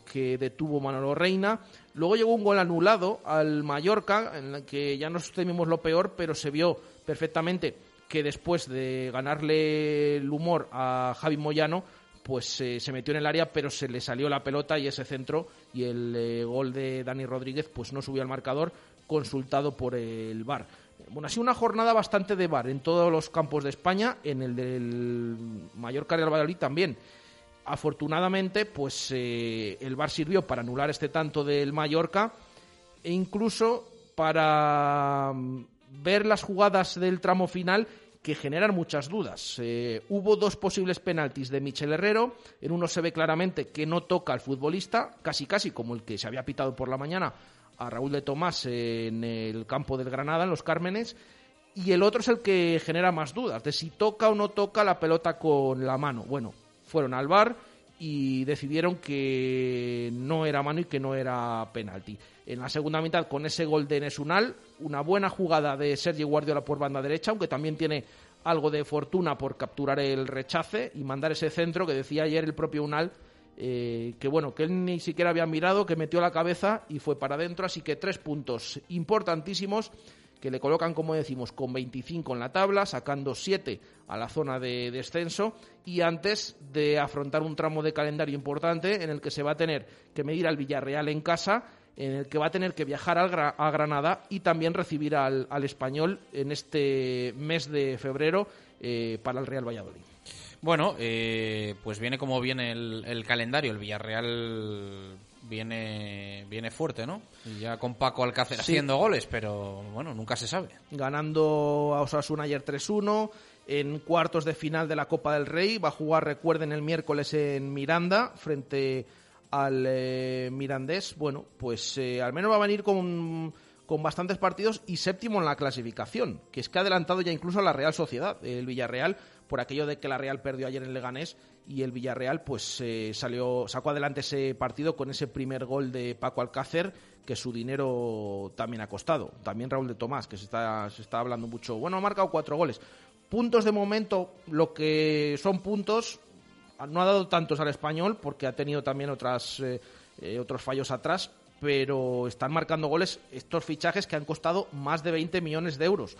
que detuvo Manolo Reina. Luego llegó un gol anulado al Mallorca, en el que ya nos temimos lo peor, pero se vio perfectamente que después de ganarle el humor a Javi Moyano, pues eh, se metió en el área, pero se le salió la pelota y ese centro y el eh, gol de Dani Rodríguez pues no subió al marcador, consultado por el VAR. Bueno, ha sido una jornada bastante de VAR en todos los campos de España, en el del Mallorca Real Valladolid también afortunadamente, pues eh, el VAR sirvió para anular este tanto del Mallorca e incluso para mm, ver las jugadas del tramo final que generan muchas dudas. Eh, hubo dos posibles penaltis de Michel Herrero. En uno se ve claramente que no toca al futbolista, casi casi como el que se había pitado por la mañana a Raúl de Tomás en el campo del Granada, en los Cármenes. Y el otro es el que genera más dudas, de si toca o no toca la pelota con la mano. Bueno, fueron al bar y decidieron que no era mano y que no era penalti. En la segunda mitad, con ese gol de Nesunal, una buena jugada de Sergio Guardiola por banda derecha, aunque también tiene algo de fortuna por capturar el rechace y mandar ese centro que decía ayer el propio Unal, eh, que bueno, que él ni siquiera había mirado, que metió la cabeza y fue para adentro, así que tres puntos importantísimos que le colocan, como decimos, con 25 en la tabla, sacando 7 a la zona de descenso y antes de afrontar un tramo de calendario importante en el que se va a tener que medir al Villarreal en casa, en el que va a tener que viajar a Granada y también recibir al, español en este mes de febrero eh, para el Real Valladolid. Bueno, eh, pues viene como viene el, el calendario. El Villarreal viene, viene fuerte, ¿no? ya con Paco Alcácer haciendo goles, pero bueno, nunca se sabe. Ganando a Osasuna ayer 3-1, en cuartos de final de la Copa del Rey, va a jugar, recuerden, el miércoles en Miranda, frente al eh, Mirandés. Bueno, pues eh, al menos va a venir con, con bastantes partidos y séptimo en la clasificación, que es que ha adelantado ya incluso a la Real Sociedad. El Villarreal por aquello de que la Real perdió ayer en Leganés y el Villarreal pues eh, salió sacó adelante ese partido con ese primer gol de Paco Alcácer que su dinero también ha costado. También Raúl de Tomás, que se está, se está hablando mucho. Bueno, ha marcado cuatro goles. Puntos de momento, lo que son puntos, no ha dado tantos al español porque ha tenido también otras, eh, eh, otros fallos atrás, pero están marcando goles estos fichajes que han costado más de 20 millones de euros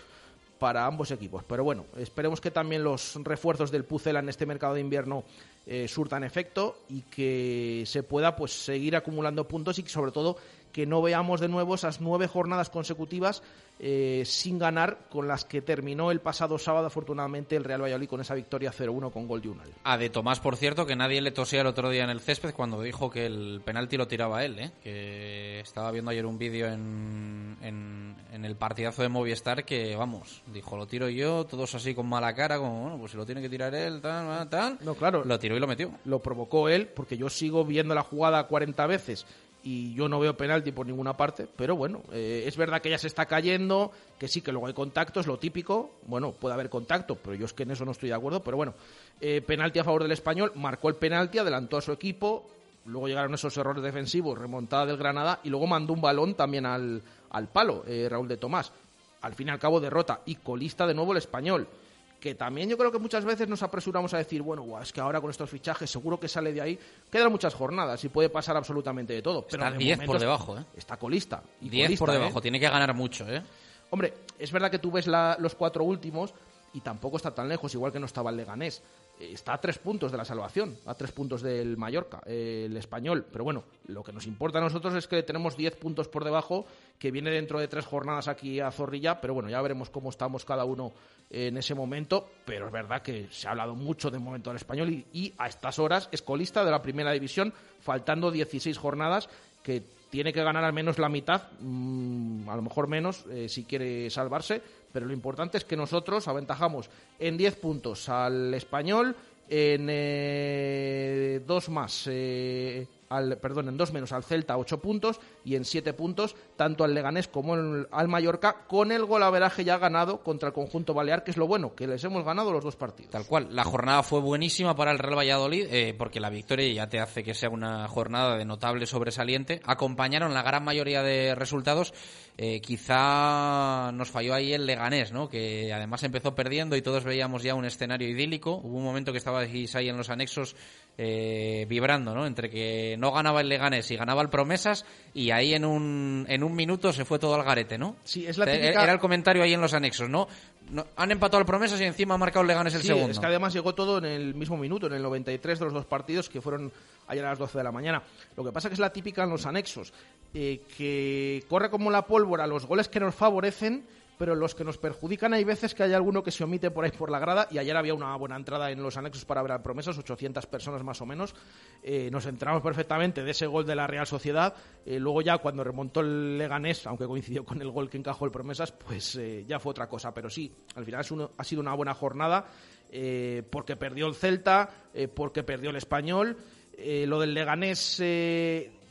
para ambos equipos. Pero bueno, esperemos que también los refuerzos del Pucela en este mercado de invierno eh, surtan efecto y que se pueda pues seguir acumulando puntos y que sobre todo que no veamos de nuevo esas nueve jornadas consecutivas eh, sin ganar con las que terminó el pasado sábado afortunadamente el Real Valladolid con esa victoria 0-1 con gol de Unal. A de Tomás, por cierto, que nadie le tosía el otro día en el césped cuando dijo que el penalti lo tiraba él, ¿eh? que estaba viendo ayer un vídeo en, en, en, el partidazo de Movistar que, vamos, dijo, lo tiro yo, todos así con mala cara, como, bueno, pues si lo tiene que tirar él, tal, tal. No, claro. Lo tiró y lo metió. Lo provocó él, porque yo sigo viendo la jugada 40 veces y yo no veo penalti por ninguna parte, pero bueno, eh, es verdad que ya se está cayendo, que sí, que luego hay contacto, es lo típico, bueno, puede haber contacto, pero yo es que en eso no estoy de acuerdo, pero bueno, eh, penalti a favor del español, marcó el penalti, adelantó a su equipo, luego llegaron esos errores defensivos, remontada del Granada y luego mandó un balón también al, al palo, eh, Raúl de Tomás. Al fin y al cabo derrota y colista de nuevo el español que también yo creo que muchas veces nos apresuramos a decir, bueno, guau, es que ahora con estos fichajes seguro que sale de ahí. Quedan muchas jornadas y puede pasar absolutamente de todo. Pero está de 10 momento por debajo, ¿eh? Está colista. Y 10 colista, por debajo, ¿eh? tiene que ganar mucho, ¿eh? Hombre, es verdad que tú ves la- los cuatro últimos y tampoco está tan lejos, igual que no estaba el Leganés. Está a tres puntos de la salvación, a tres puntos del Mallorca, el español. Pero bueno, lo que nos importa a nosotros es que tenemos 10 puntos por debajo, que viene dentro de tres jornadas aquí a Zorrilla. Pero bueno, ya veremos cómo estamos cada uno en ese momento. Pero es verdad que se ha hablado mucho de momento del español y, a estas horas es colista de la primera división, faltando 16 jornadas que tiene que ganar al menos la mitad, mm, a lo mejor menos, eh, si quiere salvarse, pero lo importante es que nosotros aventajamos en 10 puntos al español, en eh, dos más, eh, al, perdón, en dos menos al Celta, 8 puntos, y en 7 puntos, tanto al Leganés como al Mallorca, con el golaveraje ya ganado contra el conjunto balear, que es lo bueno, que les hemos ganado los dos partidos. Tal cual. La jornada fue buenísima para el Real Valladolid, eh, porque la victoria ya te hace que sea una jornada de notable sobresaliente. Acompañaron la gran mayoría de resultados. Eh, quizá nos falló ahí el Leganés, ¿no? Que además empezó perdiendo y todos veíamos ya un escenario idílico. Hubo un momento que estaba ahí en los anexos eh, vibrando, ¿no? Entre que no ganaba el Leganés y ganaba el Promesas y ahí en un, en un minuto se fue todo al garete, ¿no? Sí, es la típica- Era el comentario ahí en los anexos, ¿no? No- han empatado al Promesas y encima ha marcado el Leganés el Sí, segundo. es que además llegó todo en el mismo minuto, en el 93 de los dos partidos que fueron ayer a las 12 de la mañana. Lo que pasa que es la típica en los anexos, eh, que corre como la pólvora los goles que nos favorecen, pero los que nos perjudican hay veces que hay alguno que se omite por ahí por la grada y ayer había una buena entrada en los anexos para ver al Promesas, 800 personas más o menos. Eh, nos enteramos perfectamente de ese gol de la Real Sociedad. Eh, luego ya cuando remontó el Leganés, aunque coincidió con el gol que encajó el Promesas, pues eh, ya fue otra cosa. Pero sí, al final ha sido una buena jornada porque perdió el Celta, porque perdió el Español. Lo del Leganés,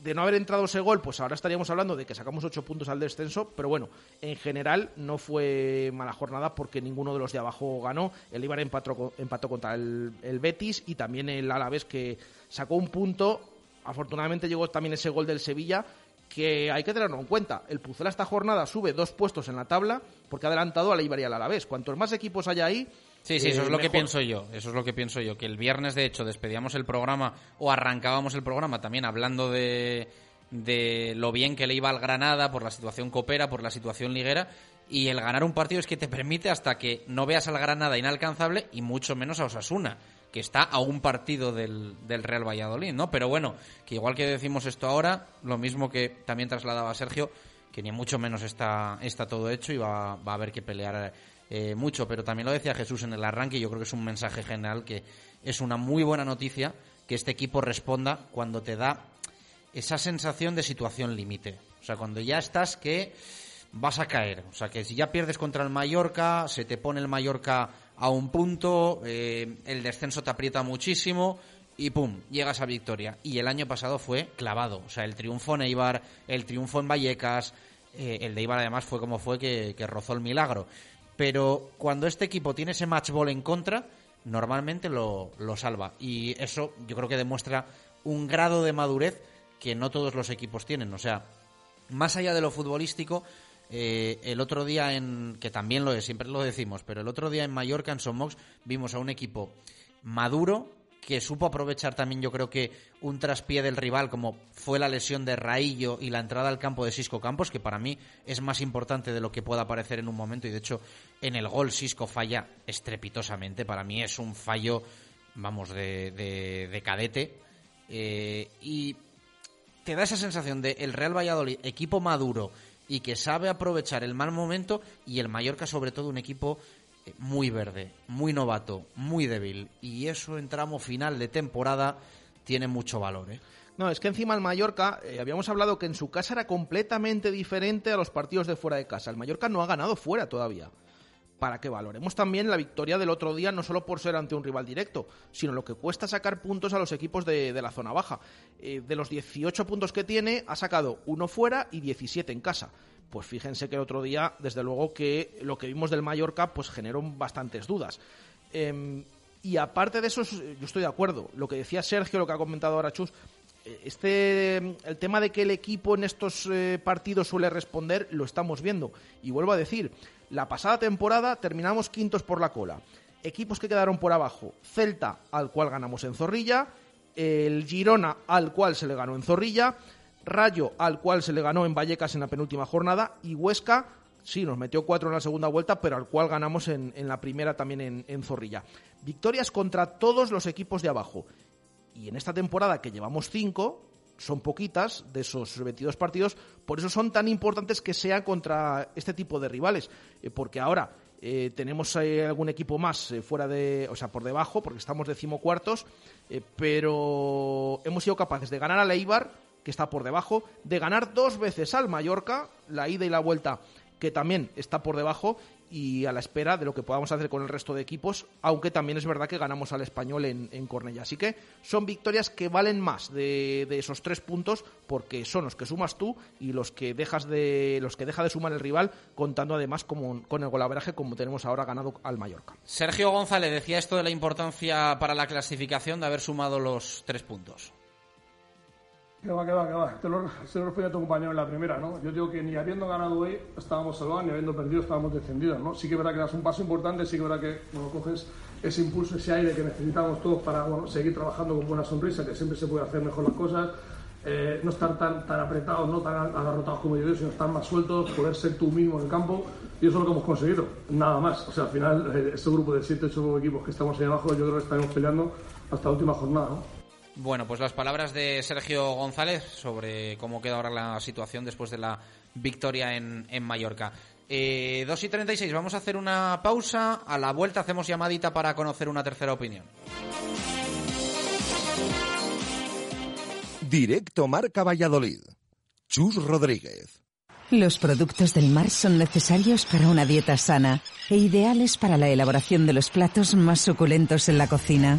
de no haber entrado ese gol, pues ahora estaríamos hablando de que sacamos ocho puntos al descenso, pero bueno, en general no fue mala jornada porque ninguno de los de abajo ganó. El Ibar empató, empató contra el, Betis y también el Alavés que sacó un punto. Afortunadamente llegó también ese gol del Sevilla que hay que tenerlo en cuenta. El Pucela esta jornada sube dos puestos en la tabla porque ha adelantado al Eibar y al Alavés. Cuantos más equipos haya ahí, Sí, sí, eso eh, es lo que mejor. pienso yo. Eso es lo que pienso yo. Que el viernes, de hecho, despedíamos el programa o arrancábamos el programa también hablando de, de lo bien que le iba al Granada por la situación copera, por la situación liguera. Y el ganar un partido es que te permite hasta que no veas al Granada inalcanzable y mucho menos a Osasuna, que está a un partido del, del Real Valladolid, ¿no? Pero bueno, que igual que decimos esto ahora, lo mismo que también trasladaba Sergio, que ni mucho menos está, está todo hecho y va, va a haber que pelear eh, mucho. Pero también lo decía Jesús en el arranque, yo creo que es un mensaje general que es una muy buena noticia que este equipo responda cuando te da esa sensación de situación límite. O sea, cuando ya estás que vas a caer. O sea, que si ya pierdes contra el Mallorca, se te pone el Mallorca a un punto, eh, el descenso te aprieta muchísimo y pum, llega esa victoria. Y el año pasado fue clavado. O sea, el triunfo en Eibar, el triunfo en Vallecas, eh, el de Eibar además fue como fue que rozó el milagro. Pero cuando este equipo tiene ese match ball en contra, normalmente lo, lo salva. Y eso yo creo que demuestra un grado de madurez que no todos los equipos tienen. O sea, más allá de lo futbolístico, eh, el otro día en que también lo es, siempre lo decimos, pero el otro día en Mallorca, en Somox, vimos a un equipo maduro que supo aprovechar también yo creo que un traspié del rival como fue la lesión de Raillo y la entrada al campo de Sisco Campos, que para mí es más importante de lo que pueda parecer en un momento. Y de hecho en el gol Sisco falla estrepitosamente, para mí es un fallo, vamos, de, de, cadete. Eh, y te da esa sensación de el Real Valladolid, equipo maduro y que sabe aprovechar el mal momento y el Mallorca sobre todo un equipo muy verde, muy novato, muy débil. Y eso en tramo final de temporada tiene mucho valor. ¿eh? No, es que encima el Mallorca, eh, habíamos hablado que en su casa era completamente diferente a los partidos de fuera de casa. El Mallorca no ha ganado fuera todavía. Para que valoremos también la victoria del otro día, no solo por ser ante un rival directo, sino lo que cuesta sacar puntos a los equipos de, la zona baja. Eh, de los 18 puntos que tiene, ha sacado uno fuera y 17 en casa pues fíjense que el otro día, desde luego que lo que vimos del Mallorca, pues generó bastantes dudas. Em, y aparte de eso, yo estoy de acuerdo. Lo que decía Sergio, lo que ha comentado ahora Chus, eh, este, el tema de que el equipo en estos eh, partidos suele responder, lo estamos viendo. Y vuelvo a decir, la pasada temporada terminamos quintos por la cola. Equipos que quedaron por abajo, Celta, al cual ganamos en Zorrilla, el Girona, al cual se le ganó en Zorrilla, Rayo, al cual se le ganó en Vallecas en la penúltima jornada, y Huesca, sí, nos metió cuatro en la segunda vuelta, pero al cual ganamos en, la primera también en, Zorrilla. Victorias contra todos los equipos de abajo. Y en esta temporada que llevamos cinco, son poquitas de esos 22 partidos, por eso son tan importantes que sean contra este tipo de rivales, eh, porque ahora eh, tenemos algún equipo más eh, fuera de, o sea, por debajo, porque estamos decimocuartos, pero hemos sido capaces de ganar a Leibar, que está por debajo, de ganar dos veces al Mallorca, la ida y la vuelta, que también está por debajo, y a la espera de lo que podamos hacer con el resto de equipos, aunque también es verdad que ganamos al español en, en Cornella. Así que son victorias que valen más de, esos tres puntos, porque son los que sumas tú y los que dejas de los que deja de sumar el rival, contando además como, con el golaveraje como tenemos ahora ganado al Mallorca. Sergio González decía esto de la importancia para la clasificación de haber sumado los tres puntos. Que va, que va, que va. Te lo, se a tu compañero en la primera, ¿no? Yo digo que ni habiendo ganado hoy estábamos salvados, ni habiendo perdido estábamos descendidos, ¿no? Sí que es verdad que das un paso importante, sí que verdad que bueno, coges ese impulso, ese aire que necesitamos todos para bueno, seguir trabajando con buena sonrisa, que siempre se puede hacer mejor las cosas, eh, no estar tan, tan apretados, no tan agarrotados como yo, sino estar más sueltos, poder ser tú mismo en el campo, y eso es lo que hemos conseguido, nada más. O sea, al final, eh, este grupo de 7-8 equipos que estamos ahí abajo, yo creo que estaremos peleando hasta la última jornada, ¿no? Bueno, pues las palabras de Sergio González sobre cómo queda ahora la situación después de la victoria en, Mallorca. Eh, 2 y 36, vamos a hacer una pausa. A la vuelta hacemos llamadita para conocer una tercera opinión. Directo Marca Valladolid. Chus Rodríguez. Los productos del mar son necesarios para una dieta sana e ideales para la elaboración de los platos más suculentos en la cocina.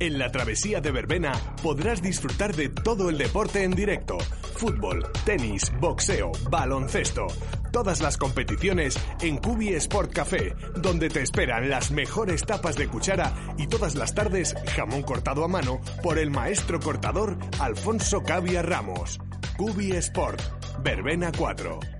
en la travesía de Verbena podrás disfrutar de todo el deporte en directo. Fútbol, tenis, boxeo, baloncesto. Todas las competiciones en Cubi Sport Café, donde te esperan las mejores tapas de cuchara y todas las tardes jamón cortado a mano por el maestro cortador Alfonso Cavia Ramos. Cubi Sport, Verbena 4.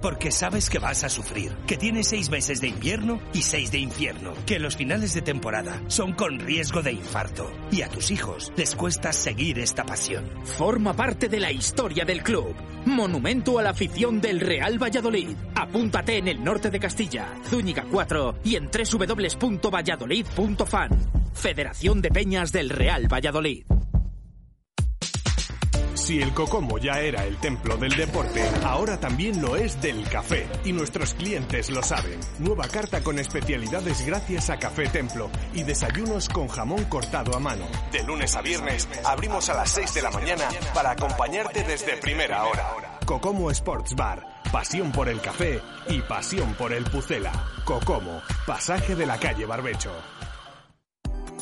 Porque sabes que vas a sufrir, que tienes seis meses de invierno y seis de infierno, que los finales de temporada son con riesgo de infarto y a tus hijos les cuesta seguir esta pasión. Forma parte de la historia del club. Monumento a la afición del Real Valladolid. Apúntate en el norte de Castilla, Zúñiga 4 y en www.valladolid.fan. Federación de Peñas del Real Valladolid. Si el Cocomo ya era el templo del deporte, ahora también lo es del café. Y nuestros clientes lo saben. Nueva carta con especialidades gracias a Café Templo y desayunos con jamón cortado a mano. De lunes a viernes abrimos a las 6 de la mañana para acompañarte desde primera hora. Cocomo Sports Bar. Pasión por el café y pasión por el Pucela. Cocomo, pasaje de la calle Barbecho.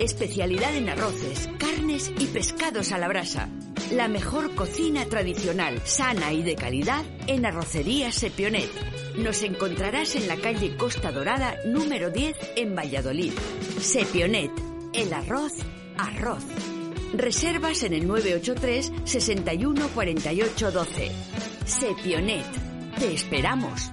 Especialidad en arroces, carnes y pescados a la brasa. La mejor cocina tradicional, sana y de calidad en Arrocería Sepionet. Nos encontrarás en la calle Costa Dorada número 10 en Valladolid. Sepionet, el arroz, arroz. Reservas en el 983 61 48 12. Sepionet. Te esperamos.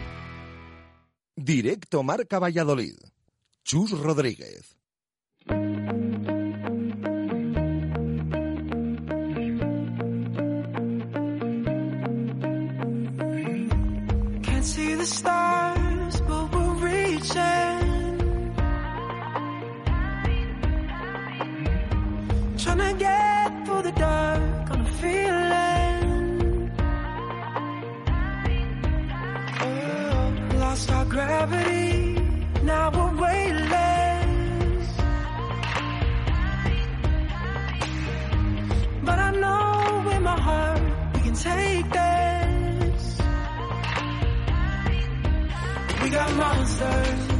Directo Marca Valladolid. Chus Rodríguez. Can't see the stars, but reaching. Trying to get through the dark gravity, now we're weightless. But I know in my heart we can take this. We got monsters.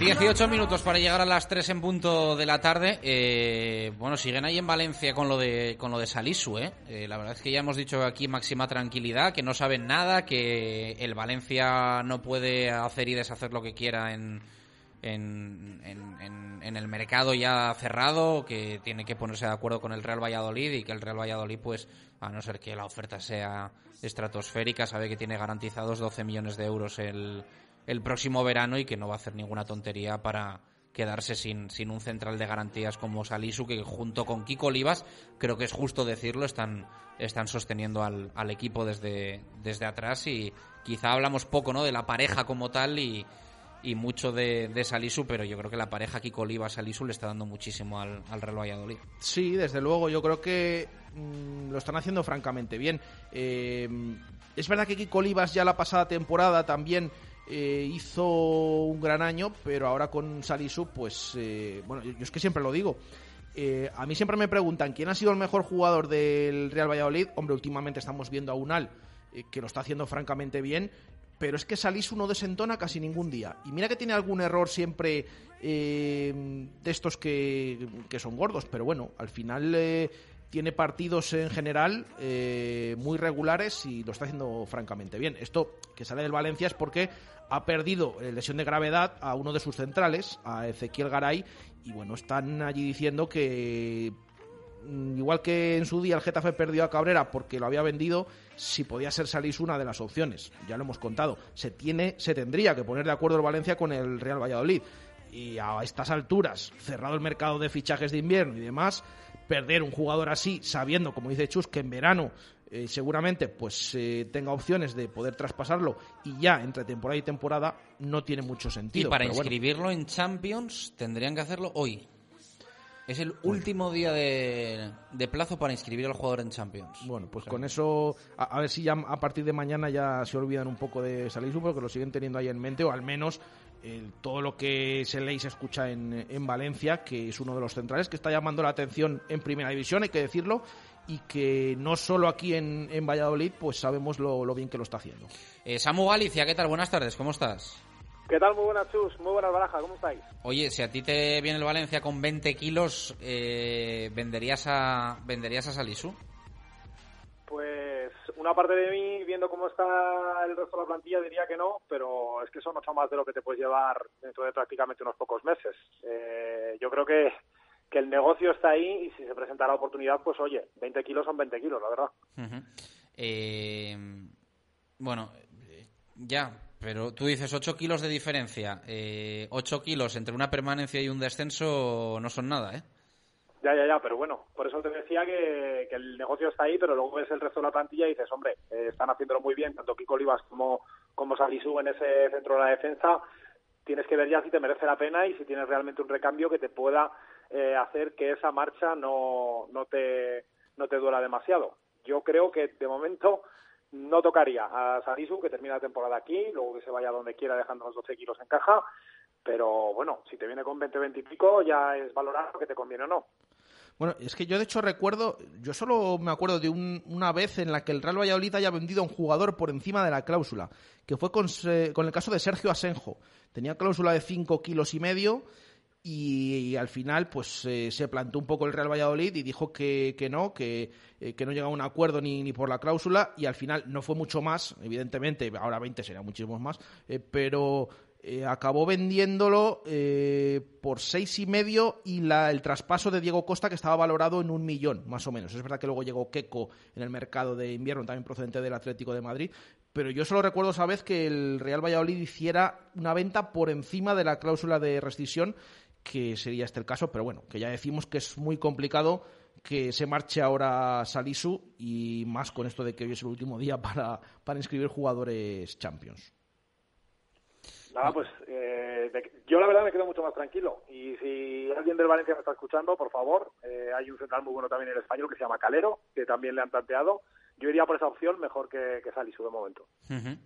18 minutos para llegar a las 3 en punto de la tarde. Eh, bueno, siguen ahí en Valencia con lo de con lo de Salisu, ¿eh? Eh, La verdad es que ya hemos dicho aquí máxima tranquilidad, que no saben nada, que el Valencia no puede hacer y deshacer lo que quiera en, en, en- en- el mercado ya cerrado, que tiene que ponerse de acuerdo con el Real Valladolid y que el Real Valladolid, pues, a no ser que la oferta sea estratosférica, sabe que tiene garantizados 12 millones de euros el, el próximo verano y que no va a hacer ninguna tontería para quedarse sin, sin un central de garantías como Salisu, que junto con Kiko Olivas, creo que es justo decirlo, están, están sosteniendo al, al equipo desde, desde atrás y quizá hablamos poco ¿no? de la pareja como tal y, y mucho de, de Salisu, pero yo creo que la pareja Kiko Olivas-Salisu le está dando muchísimo al, al Real Valladolid. Sí, desde luego, yo creo que mm, lo están haciendo francamente bien. Eh, es verdad que Kiko Olivas ya la pasada temporada también eh, hizo un gran año, pero ahora con Salisu, pues, eh, bueno, yo, es que siempre lo digo. Eh, a mí siempre me preguntan quién ha sido el mejor jugador del Real Valladolid. Hombre, últimamente estamos viendo a Unal, que lo está haciendo francamente bien, pero es que Salisu no desentona casi ningún día. Y mira que tiene algún error siempre eh, de estos que, que son gordos, pero bueno, al final tiene partidos en general eh, muy regulares y lo está haciendo francamente bien. Esto que sale del Valencia es porque ha perdido eh, lesión de gravedad a uno de sus centrales, a Ezequiel Garay, y bueno, están allí diciendo que mm, igual que en su día el Getafe perdió a Cabrera porque lo había vendido, si podía ser Salís una de las opciones. Ya lo hemos contado. Se tiene, se tendría que poner de acuerdo el Valencia con el Real Valladolid. Y a estas alturas, cerrado el mercado de fichajes de invierno y demás, perder un jugador así, sabiendo, como dice Chus, que en verano eh, seguramente pues eh, tenga opciones de poder traspasarlo y ya entre temporada y temporada no tiene mucho Y sentido. para pero bueno. inscribirlo en Champions tendrían que hacerlo hoy. Es el último día de, de plazo para inscribir al jugador en Champions. Bueno, pues con eso, a, a ver si ya a partir de mañana ya se olvidan un poco de Salisu, porque lo siguen teniendo ahí en mente, o al menos todo lo que se lee y se escucha en, en Valencia, que es uno de los centrales que está llamando la atención en Primera División, hay que decirlo, y que no solo aquí en, en Valladolid, pues sabemos lo, lo, bien que lo está haciendo. Eh, Samu Galicia, ¿qué tal? Buenas tardes, ¿cómo estás? ¿Qué tal? Muy buenas, Chus. Muy buenas, Baraja. ¿Cómo estáis? Oye, si a ti te viene el Valencia con 20 kilos, eh, ¿venderías a venderías a Salisu? Pues una parte de mí, viendo cómo está el resto de la plantilla, diría que no, pero es que son ocho más de lo que te puedes llevar dentro de prácticamente unos pocos meses. Eh, yo creo que, que el negocio está ahí y si se presenta la oportunidad, pues oye, 20 kilos son 20 kilos, la verdad. Eh, bueno, ya, pero tú dices 8 kilos de diferencia. Eh, 8 kilos entre una permanencia y un descenso no son nada, ¿eh? Ya, ya, ya, pero bueno, por eso te decía que, el negocio está ahí, pero luego ves el resto de la plantilla y dices, hombre, eh, están haciéndolo muy bien, tanto Kiko Olivas como, como Salisu en ese centro de la defensa. Tienes que ver ya si te merece la pena y si tienes realmente un recambio que te pueda eh, hacer que esa marcha no, no, te, no te duela demasiado. Yo creo que de momento no tocaría a Salisu, que termina la temporada aquí, luego que se vaya donde quiera dejando los 12 kilos en caja, pero bueno, si te viene con 20, 20 y pico, ya es valorar lo que te conviene o no. Bueno, es que yo de hecho recuerdo, yo solo me acuerdo de un, una vez en la que el Real Valladolid haya vendido a un jugador por encima de la cláusula, que fue con, con el caso de Sergio Asenjo. Tenía cláusula de 5 kilos y medio y, y, al final pues eh, se plantó un poco el Real Valladolid y dijo que, que no, que, eh, que no llegaba a un acuerdo ni, ni, por la cláusula y al final no fue mucho más, evidentemente, ahora 20 sería muchísimos más, eh, pero eh, acabó vendiéndolo eh, por seis y medio y la, el traspaso de Diego Costa que estaba valorado en un millón, más o menos. Es verdad que luego llegó Keco en el mercado de invierno, también procedente del Atlético de Madrid, pero yo solo recuerdo esa vez que el Real Valladolid hiciera una venta por encima de la cláusula de rescisión, que sería este el caso, pero bueno, que ya decimos que es muy complicado que se marche ahora Salisu y más con esto de que hoy es el último día para, para inscribir jugadores Champions. Nada, pues eh, yo la verdad me quedo mucho más tranquilo. Y si alguien del Valencia me está escuchando, por favor, eh, hay un central muy bueno también en el español que se llama Calero, que también le han planteado. Yo iría por esa opción mejor que, que Salisu de momento. Uh -huh.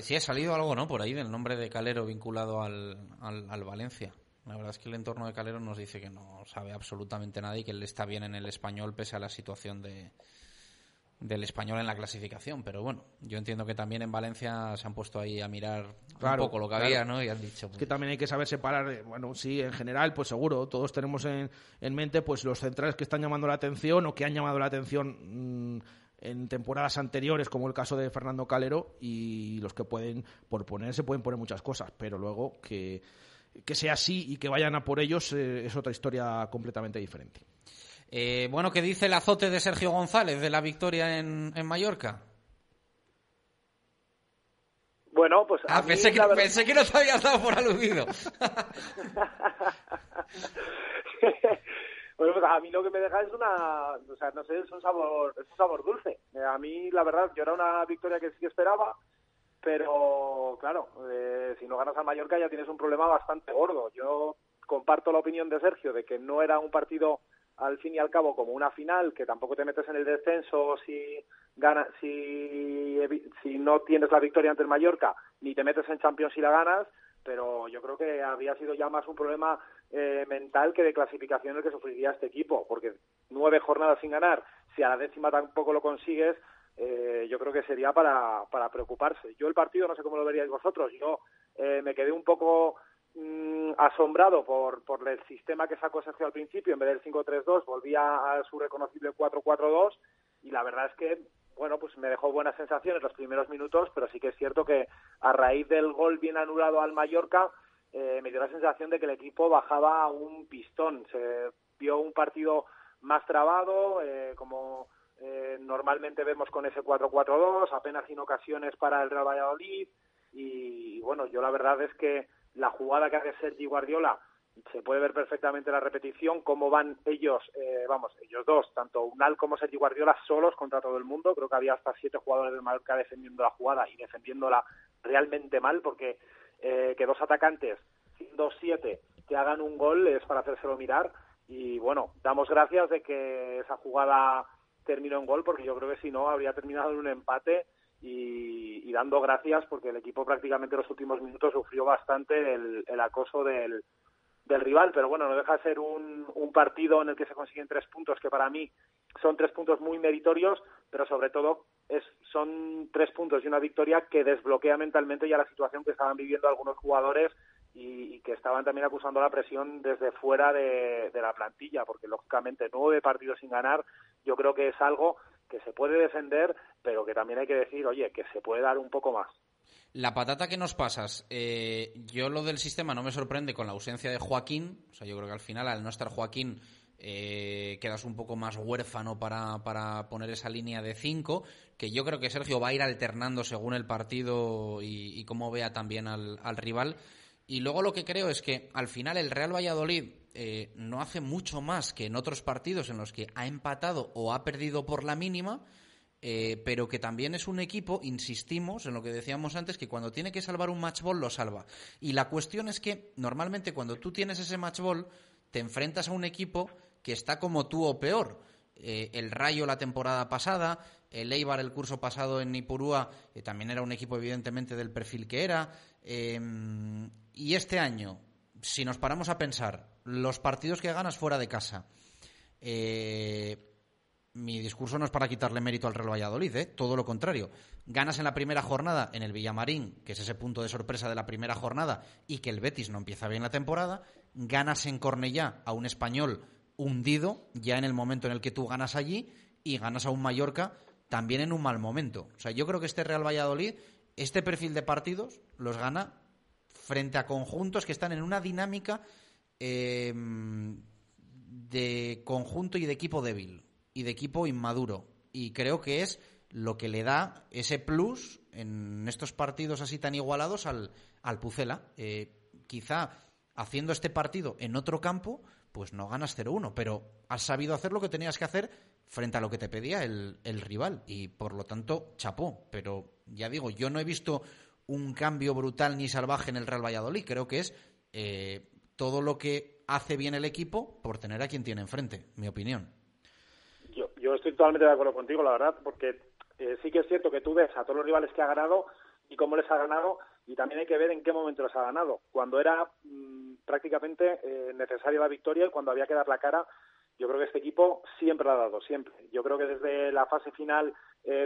Sí, ha salido algo, ¿no? Por ahí del nombre de Calero vinculado al, al, al Valencia. La verdad es que el entorno de Calero nos dice que no sabe absolutamente nada y que él está bien en el español pese a la situación de, del español en la clasificación. Pero bueno, yo entiendo que también en Valencia se han puesto ahí a mirar claro, un poco lo que claro. había, ¿no? Y han dicho. Pues... que también hay que saber separar, eh, bueno, sí, en general, pues seguro, todos tenemos en, en mente pues los centrales que están llamando la atención o que han llamado la atención. Mmm, en temporadas anteriores, como el caso de Fernando Calero, y los que pueden, por poner, se pueden poner muchas cosas, pero luego que, que sea así y que vayan a por ellos eh, es otra historia completamente diferente. Eh, bueno, ¿qué dice el azote de Sergio González de la victoria en, en Mallorca? Bueno, pues. Ah, pensé, que, verdad... pensé, que, no te habías dado por aludido. bueno, pues a mí lo que me deja es una. O sea, no sé, es un sabor, es un sabor dulce. Eh, a mí, la verdad, yo era una victoria que sí esperaba, pero claro, eh, si no ganas al Mallorca ya tienes un problema bastante gordo. Yo comparto la opinión de Sergio de que no era un partido al fin y al cabo como una final que tampoco te metes en el descenso si gana si si no tienes la victoria ante el Mallorca ni te metes en Champions si la ganas pero yo creo que habría sido ya más un problema eh, mental que de clasificación el que sufriría este equipo porque nueve jornadas sin ganar si a la décima tampoco lo consigues eh, yo creo que sería para para preocuparse. Yo el partido no sé cómo lo veríais vosotros yo eh, me quedé un poco mmm, asombrado por, por el sistema que sacó Sergio al principio, en vez del 5-3-2 volvía a su reconocible 4-4-2 y la verdad es que bueno, pues me dejó buenas sensaciones los primeros minutos, pero sí que es cierto que a raíz del gol bien anulado al Mallorca, eh, me dio la sensación de que el equipo bajaba un pistón. Se vio un partido más trabado, eh, como eh, normalmente vemos con ese 4-4-2, apenas sin ocasiones para el Real Valladolid. Y, y bueno, yo la verdad es que la jugada que hace Sergi Guardiola se puede ver perfectamente la repetición, cómo van ellos, eh, vamos, ellos dos, tanto Unal como Sergi Guardiola, solos contra todo el mundo. Creo que había hasta siete jugadores del Mallorca defendiendo la jugada y defendiéndola realmente mal, porque eh, que dos atacantes, dos siete, que hagan un gol es para hacérselo mirar. Y bueno, damos gracias de que esa jugada terminó en gol, porque yo creo que si no habría terminado en un empate y, y, dando gracias porque el equipo prácticamente en los últimos minutos sufrió bastante el, acoso del, rival, pero bueno, no deja de ser un, un, partido en el que se consiguen tres puntos que para mí son tres puntos muy meritorios, pero sobre todo es, son tres puntos y una victoria que desbloquea mentalmente ya la situación que estaban viviendo algunos jugadores y, que estaban también acusando la presión desde fuera de, la plantilla, porque lógicamente nueve partidos sin ganar, yo creo que es algo que se puede defender, pero que también hay que decir, oye, que se puede dar un poco más. La patata que nos pasas, eh, yo lo del sistema no me sorprende con la ausencia de Joaquín, o sea, yo creo que al final al no estar Joaquín eh, quedas un poco más huérfano para, para poner esa línea de cinco, que yo creo que Sergio va a ir alternando según el partido y, y cómo vea también al, al rival. Y luego lo que creo es que al final el Real Valladolid eh, no hace mucho más que en otros partidos en los que ha empatado o ha perdido por la mínima, eh, pero que también es un equipo, insistimos en lo que decíamos antes, que cuando tiene que salvar un match ball lo salva. Y la cuestión es que normalmente cuando tú tienes ese match ball te enfrentas a un equipo que está como tú o peor. Eh, el Rayo la temporada pasada, el Eibar el curso pasado en Nipurúa, que también era un equipo evidentemente del perfil que era. Y este año, si nos paramos a pensar, los partidos que ganas fuera de casa, eh, mi discurso no es para quitarle mérito al Real Valladolid, ¿eh? todo lo contrario. Ganas en la primera jornada en el Villamarín, que es ese punto de sorpresa de la primera jornada, y que el Betis no empieza bien la temporada. Ganas en Cornellá a un español hundido, ya en el momento en el que tú ganas allí, y ganas a un Mallorca también en un mal momento. O sea, yo creo que este Real Valladolid, este perfil de partidos, los gana frente a conjuntos que están en una dinámica em, de conjunto y de equipo débil y de equipo inmaduro. Y creo que es lo que le da ese plus en estos partidos así tan igualados al, al Pucela. Eh, quizá haciendo este partido en otro campo, pues no ganas 0-1, pero has sabido hacer lo que tenías que hacer frente a lo que te pedía el, el rival y por lo tanto chapó. Pero ya digo, yo no he visto un cambio brutal ni salvaje en el Real Valladolid. Creo que es eh, todo lo que hace bien el equipo por tener a quien tiene enfrente, mi opinión. Yo, yo estoy totalmente de acuerdo contigo, la verdad, porque eh, sí que es cierto que tú ves a todos los rivales que ha ganado y cómo les ha ganado, y también hay que ver en qué momento les ha ganado. Cuando era mm, prácticamente eh, necesaria la victoria y cuando había que dar la cara, yo creo que este equipo siempre la ha dado, siempre. Yo creo que desde la fase final,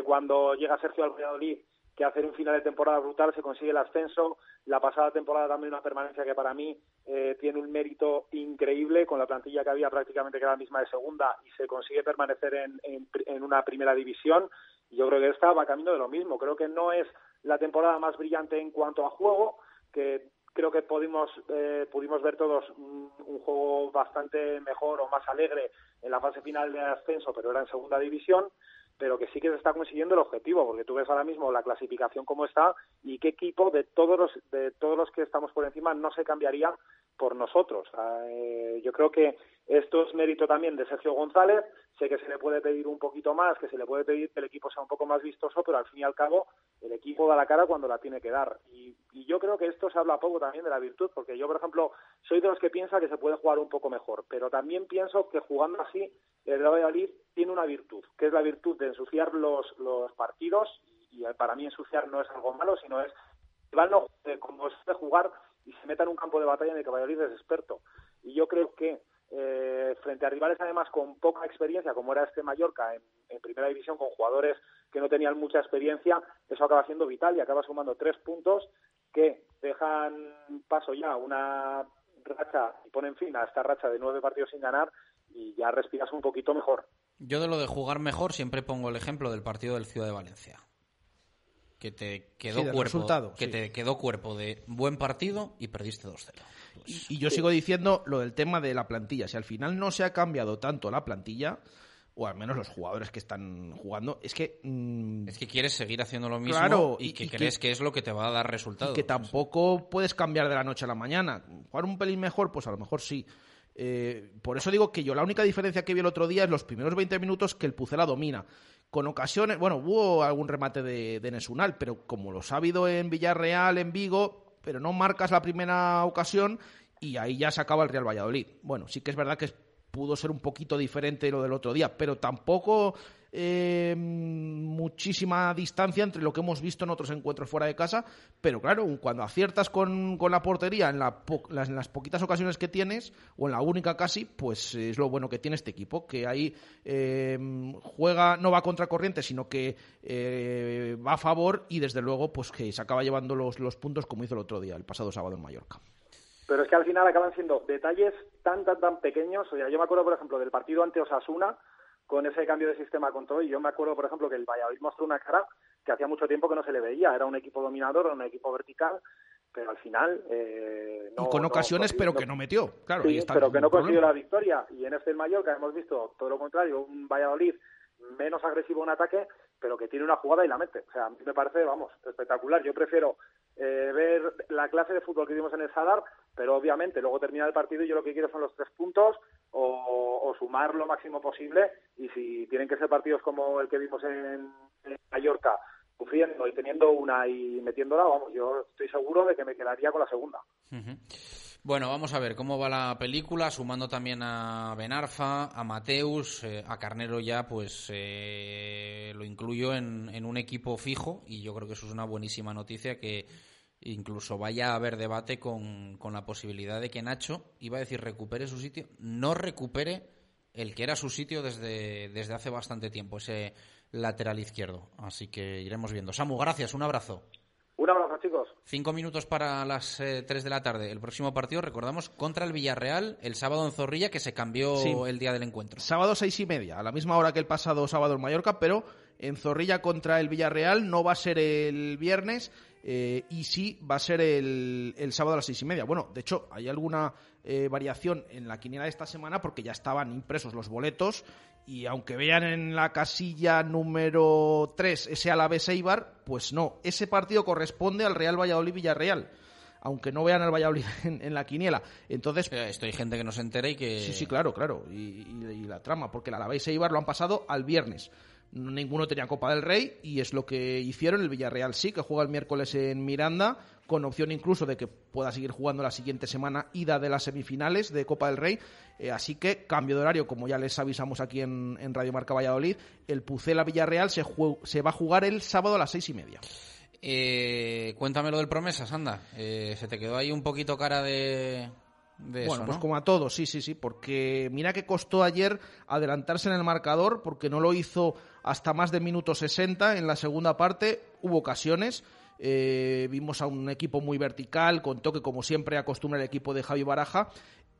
cuando llega Sergio al Valladolid, que hacer un final de temporada brutal, se consigue el ascenso. La pasada temporada también una permanencia que para mí eh, tiene un mérito increíble con la plantilla que había prácticamente que era la misma de segunda y se consigue permanecer en, en, una primera división. Yo creo que esta va camino de lo mismo. Creo que no es la temporada más brillante en cuanto a juego, que creo que pudimos, eh, pudimos ver todos un, un, juego bastante mejor o más alegre en la fase final de ascenso, pero era en segunda división pero que sí que se está consiguiendo el objetivo, porque tú ves ahora mismo la clasificación como está y qué equipo de todos los de todos los que estamos por encima no se cambiaría por nosotros. Eh, yo creo que esto es mérito también de Sergio González. Sé que se le puede pedir un poquito más, que se le puede pedir que el equipo sea un poco más vistoso, pero al fin y al cabo el equipo da la cara cuando la tiene que dar. Y, y yo creo que esto se habla poco también de la virtud, porque yo, por ejemplo, soy de los que piensa que se puede jugar un poco mejor, pero también pienso que jugando así el Real Valladolid tiene una virtud, que es la virtud de ensuciar los, los partidos, y para mí ensuciar no es algo malo, sino es el no como es de jugar y se meta en un campo de batalla en el que Valladolid es experto. Y yo creo que eh, frente a rivales además con poca experiencia, como era este Mallorca en, primera división, con jugadores que no tenían mucha experiencia, eso acaba siendo vital y acaba sumando tres puntos que dejan paso ya una racha y ponen fin a esta racha de nueve partidos sin ganar y ya respiras un poquito mejor. Yo de lo de jugar mejor siempre pongo el ejemplo del partido del Ciudad de Valencia que te quedó cuerpo resultado, que te quedó cuerpo de buen partido y perdiste 2-0. Pues, y, yo sigo diciendo lo del tema de la plantilla. Si al final no se ha cambiado tanto la plantilla, o al menos los jugadores que están jugando, es que... Mm, es que quieres seguir haciendo lo mismo y, que crees que, es lo que te va a dar resultados. que tampoco puedes cambiar de la noche a la mañana. Jugar un pelín mejor, pues a lo mejor sí. Eh, por eso digo que yo la única diferencia que vi el otro día es los primeros 20 minutos que el Pucela domina con ocasiones, bueno, hubo algún remate de, de Nesunal, pero como lo ha habido en Villarreal, en Vigo, pero no marcas la primera ocasión y ahí ya se acaba el Real Valladolid. Bueno, sí que es verdad que pudo ser un poquito diferente lo del otro día, pero tampoco eh, muchísima distancia entre lo que hemos visto en otros encuentros fuera de casa, pero claro, cuando aciertas con, con la portería en, la las, en, las, poquitas ocasiones que tienes, o en la única casi, pues es lo bueno que tiene este equipo, que ahí eh, juega, no va contra corriente, sino que eh, va a favor y desde luego pues que se acaba llevando los, los puntos como hizo el otro día, el pasado sábado en Mallorca. Pero es que al final acaban siendo detalles tan, tan, tan pequeños. O sea, yo me acuerdo, por ejemplo, del partido ante Osasuna, con ese cambio de sistema con todo. Y yo me acuerdo, por ejemplo, que el Valladolid mostró una cara que hacía mucho tiempo que no se le veía. Era un equipo dominador, era un equipo vertical, pero al final. Eh, no, y con ocasiones, no, pero que no metió. Claro, sí, y está pero que no consiguió la victoria. Y en este Mallorca hemos visto todo lo contrario: un Valladolid menos agresivo en ataque, pero que tiene una jugada y la mete. O sea, a mí me parece, vamos, espectacular. Yo prefiero eh, ver la clase de fútbol que vimos en el Sadar, pero obviamente luego termina el partido y yo lo que quiero son los tres puntos o, sumar lo máximo posible y si tienen que ser partidos como el que vimos en, en Mallorca, sufriendo y teniendo una y metiéndola, vamos, yo estoy seguro de que me quedaría con la segunda. Uh. Bueno, vamos a ver cómo va la película, sumando también a Benarfa, a Mateus, eh, a Carnero ya, pues eh, lo incluyo en, un equipo fijo y yo creo que eso es una buenísima noticia que incluso vaya a haber debate con, con la posibilidad de que Nacho, iba a decir recupere su sitio, no recupere el que era su sitio desde, desde hace bastante tiempo, ese lateral izquierdo. Así que iremos viendo. Samu, gracias, un abrazo. Un abrazo, chicos. Cinco minutos para las eh, tres de la tarde. El próximo partido, recordamos, contra el Villarreal, el sábado en Zorrilla, que se cambió Sí. el día del encuentro. Sábado seis y media, a la misma hora que el pasado sábado en Mallorca, pero en Zorrilla contra el Villarreal no va a ser el viernes eh, y sí va a ser el, el sábado a las seis y media. Bueno, de hecho, hay alguna eh, variación en la quiniela de esta semana porque ya estaban impresos los boletos y aunque vean en la casilla número 3 ese Alavés Eibar, pues no, ese partido corresponde al Real Valladolid Villarreal. Aunque no vean al Valladolid en, en la quiniela. Entonces. Esto hay gente que no se entera y que. Sí, sí, claro, claro. Y, y, y la trama, porque el Alavés Eibar lo han pasado al viernes. Ninguno tenía Copa del Rey y es lo que hicieron. El Villarreal sí, que juega el miércoles en Miranda, con opción incluso de que pueda seguir jugando la siguiente semana ida de las semifinales de Copa del Rey. Eh, así que cambio de horario, como ya les avisamos aquí en, en Radio Marca Valladolid, el Pucela Villarreal se, se, va a jugar el sábado a las seis y media. Eh, cuéntame lo del promesas, anda. Eh, se te quedó ahí un poquito cara de, de bueno, eso, pues como a todos, sí, sí, sí, porque mira que costó ayer adelantarse en el marcador, porque no lo hizo hasta más de minuto 60 en la segunda parte, hubo ocasiones, eh, vimos a un equipo muy vertical, con toque como siempre acostumbra el equipo de Javi Baraja,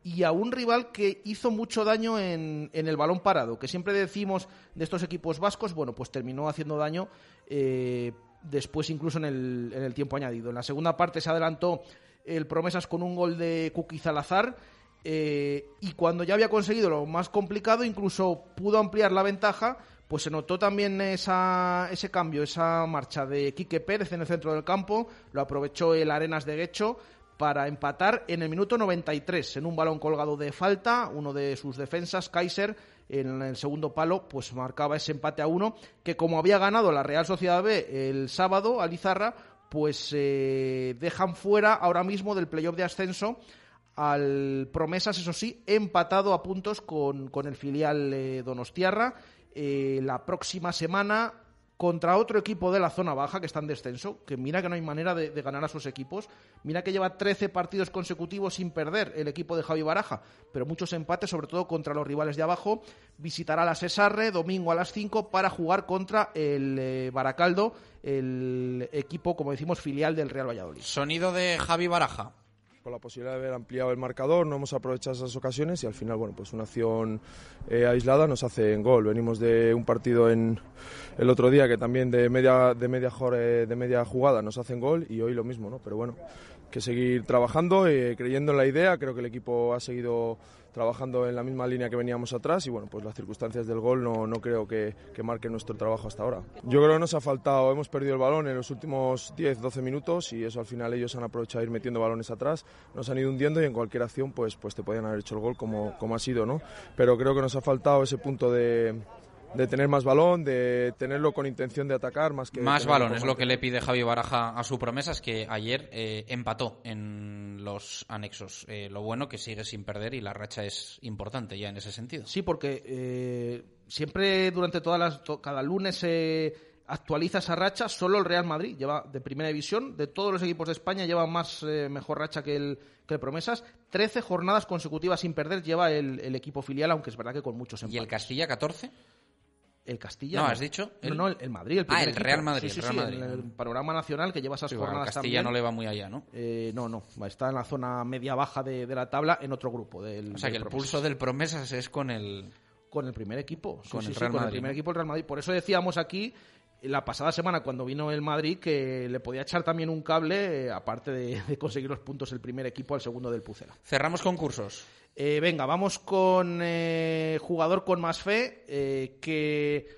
y a un rival que hizo mucho daño en, en, el balón parado, que siempre decimos de estos equipos vascos, bueno, pues terminó haciendo daño eh, después incluso en el, en el tiempo añadido. En la segunda parte se adelantó el Promesas con un gol de Kuki Salazar. Eh, y cuando ya había conseguido lo más complicado, incluso pudo ampliar la ventaja, pues se notó también esa, ese cambio, esa marcha de Quique Pérez en el centro del campo, lo aprovechó el Arenas de Guecho para empatar en el minuto 93 en un balón colgado de falta, uno de sus defensas, Kaiser, en el segundo palo, pues marcaba ese empate a uno, que como había ganado la Real Sociedad B el sábado, Alizarra, pues eh, dejan fuera ahora mismo del playoff de ascenso al Promesas, eso sí, empatado a puntos con, con el filial eh, Donostiarra. Eh, la próxima semana contra otro equipo de la zona baja que está en descenso, que mira que no hay manera de, ganar a sus equipos, mira que lleva 13 partidos consecutivos sin perder el equipo de Javi Baraja, pero muchos empates, sobre todo contra los rivales de abajo, visitará la Cesarre domingo a las 5 para jugar contra el eh, Baracaldo, el equipo, como decimos, filial del Real Valladolid. Sonido de Javi Baraja la posibilidad de haber ampliado el marcador, no hemos aprovechado esas ocasiones y al final, bueno, pues una acción eh, aislada nos hace en gol. Venimos de un partido en el otro día que también de media de media de media jugada nos hacen gol y hoy lo mismo, ¿no? Pero bueno, que seguir trabajando, eh, creyendo en la idea. Creo que el equipo ha seguido trabajando en la misma línea que veníamos atrás y bueno, pues las circunstancias del gol no, no creo que, que marquen nuestro trabajo hasta ahora. Yo creo que nos ha faltado, hemos perdido el balón en los últimos 10-12 minutos y eso al final ellos han aprovechado ir metiendo balones atrás, nos han ido hundiendo y en cualquier acción pues, pues te podían haber hecho el gol como, como ha sido, ¿no? Pero creo que nos ha faltado ese punto de, de tener más balón, de tenerlo con intención de atacar más que... Más balón, es lo que le pide Javi Baraja a su promesa, es que ayer eh, empató en los anexos. Eh, lo bueno que sigue sin perder y la racha es importante ya en ese sentido. Sí, porque eh, siempre durante todas las to- cada lunes se actualiza esa racha. Solo el Real Madrid lleva de primera división de todos los equipos de España lleva más eh, mejor racha que el que el Promesas. 13 jornadas consecutivas sin perder lleva el, el equipo filial, aunque es verdad que con muchos empates. ¿Y el Castilla 14? El Castilla. No, has dicho. No, el- no, el, el Madrid. El ah, el. Real Madrid. Sí, sí, el Real sí, Madrid. el, panorama nacional que lleva esas el jornadas Castilla también. no le va muy allá, ¿no? Eh, no, no, está en la zona media-baja de, de la tabla en otro grupo. Del, O sea que el Promesas. pulso del Promesas es con el... Con el primer equipo. Con el Real con Madrid, el primer ¿no? equipo del Real Madrid. Por eso decíamos aquí, la pasada semana, cuando vino el Madrid, que le podía echar también un cable, eh, aparte de, de conseguir los puntos el primer equipo al segundo del Pucela. Cerramos concursos. Eh, venga, vamos con eh, jugador con más fe, eh, que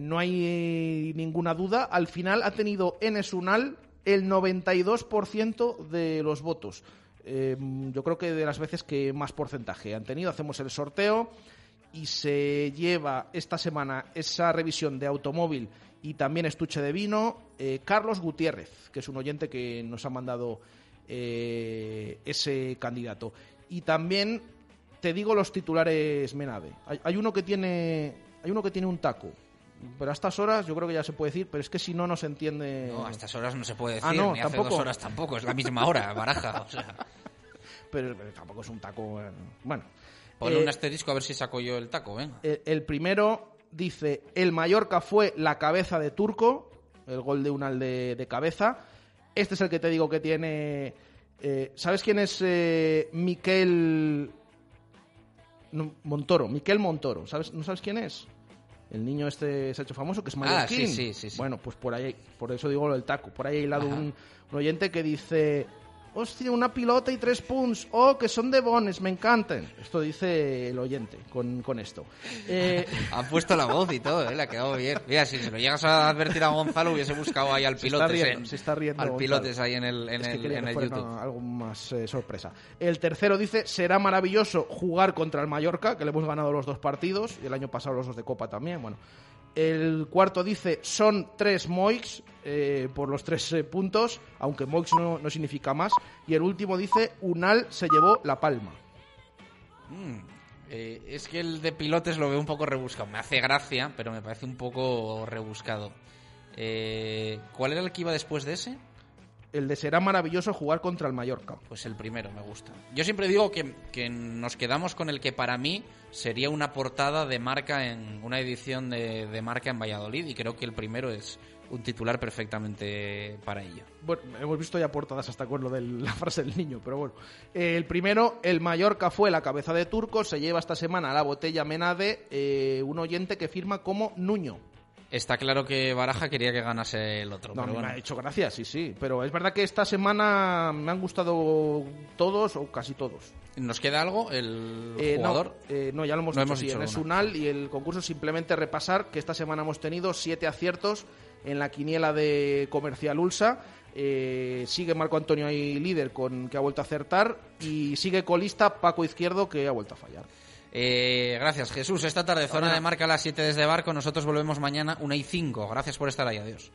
no hay ninguna duda. Al final ha tenido Enes Unal el 92% de los votos. Yo creo que de las veces que más porcentaje han tenido. Hacemos el sorteo y se lleva esta semana esa revisión de automóvil y también estuche de vino Carlos Gutiérrez, que es un oyente que nos ha mandado ese candidato. Y también te digo los titulares Menade. Hay, hay uno que tiene hay uno que tiene un taco. Pero a estas horas yo creo que ya se puede decir, pero es que si no, no se entiende. No, a estas horas no se puede decir, Ah, no, ni hace tampoco. dos horas tampoco, es la misma hora, baraja. O sea, Pero, pero tampoco es un taco. eh, Bueno. ponle Eh, un asterisco a ver si saco yo el taco, venga. El, el primero dice: El Mallorca fue la cabeza de Turco, el gol de Unal de, de cabeza. Este es el que te digo que tiene. eh, ¿Sabes quién es eh, Miquel no, Montoro? Miquel Montoro. ¿Sabes, ¿No sabes quién es? El niño este se ha hecho famoso, que es Ah, mallorquín. sí, sí, sí, sí. Bueno, pues por ahí, por eso digo lo del taco. Por ahí hay lado un oyente que dice. Hostia, una pilota y tres punts. Oh, que son de bones, me encantan. Esto dice el oyente con, con esto. Eh, Han puesto la voz y todo, ¿eh? le ha quedado bien. Mira, si se lo llegas a advertir a Gonzalo, hubiese buscado ahí al Se está pilotes. riendo, en- se está riendo Al pilotes ahí en el, en Es el, en el YouTube. una- algo más eh, sorpresa. El tercero dice, será maravilloso jugar contra el Mallorca, que le hemos ganado los dos partidos, y el año pasado los dos de Copa también, bueno. El cuarto dice, son tres Moix, eh, por los tres eh, puntos, aunque Moix no, no significa más. Y el último dice, Unal se llevó la palma. Mm, eh, es que el de pilotes lo veo un poco rebuscado. Me hace gracia, pero me parece un poco rebuscado. ¿Cuál era el que iba después de ese? El de será maravilloso jugar contra el Mallorca. Pues el primero me gusta. Yo siempre digo que, que nos quedamos con el que para mí sería una portada de marca en una edición de, de marca en Valladolid y creo que el primero es un titular perfectamente para ello. Bueno, hemos visto ya portadas hasta con lo de la frase del niño, pero bueno. Eh, el primero, el Mallorca fue la cabeza de turco, se lleva esta semana la botella Menade, eh, un oyente que firma como Nuño. Está claro que Baraja quería que ganase el otro, No, pero me bueno. ha hecho gracia, sí, sí. Pero es verdad que esta semana me han gustado todos o casi todos. ¿Nos queda algo? ¿El Eh, no, jugador? eh, no, ya lo hemos No dicho, hemos sí, dicho en y el concurso simplemente repasar que esta semana hemos tenido siete aciertos en la quiniela de Comercial Ulsa. Eh, sigue Marco Antonio ahí líder con que ha vuelto a acertar y sigue colista Paco Izquierdo que ha vuelto a fallar. Eh, gracias, Jesús. Esta tarde, zona de marca a las 7 desde Barco. Nosotros volvemos mañana, 1 y 5. Gracias por estar ahí. Adiós.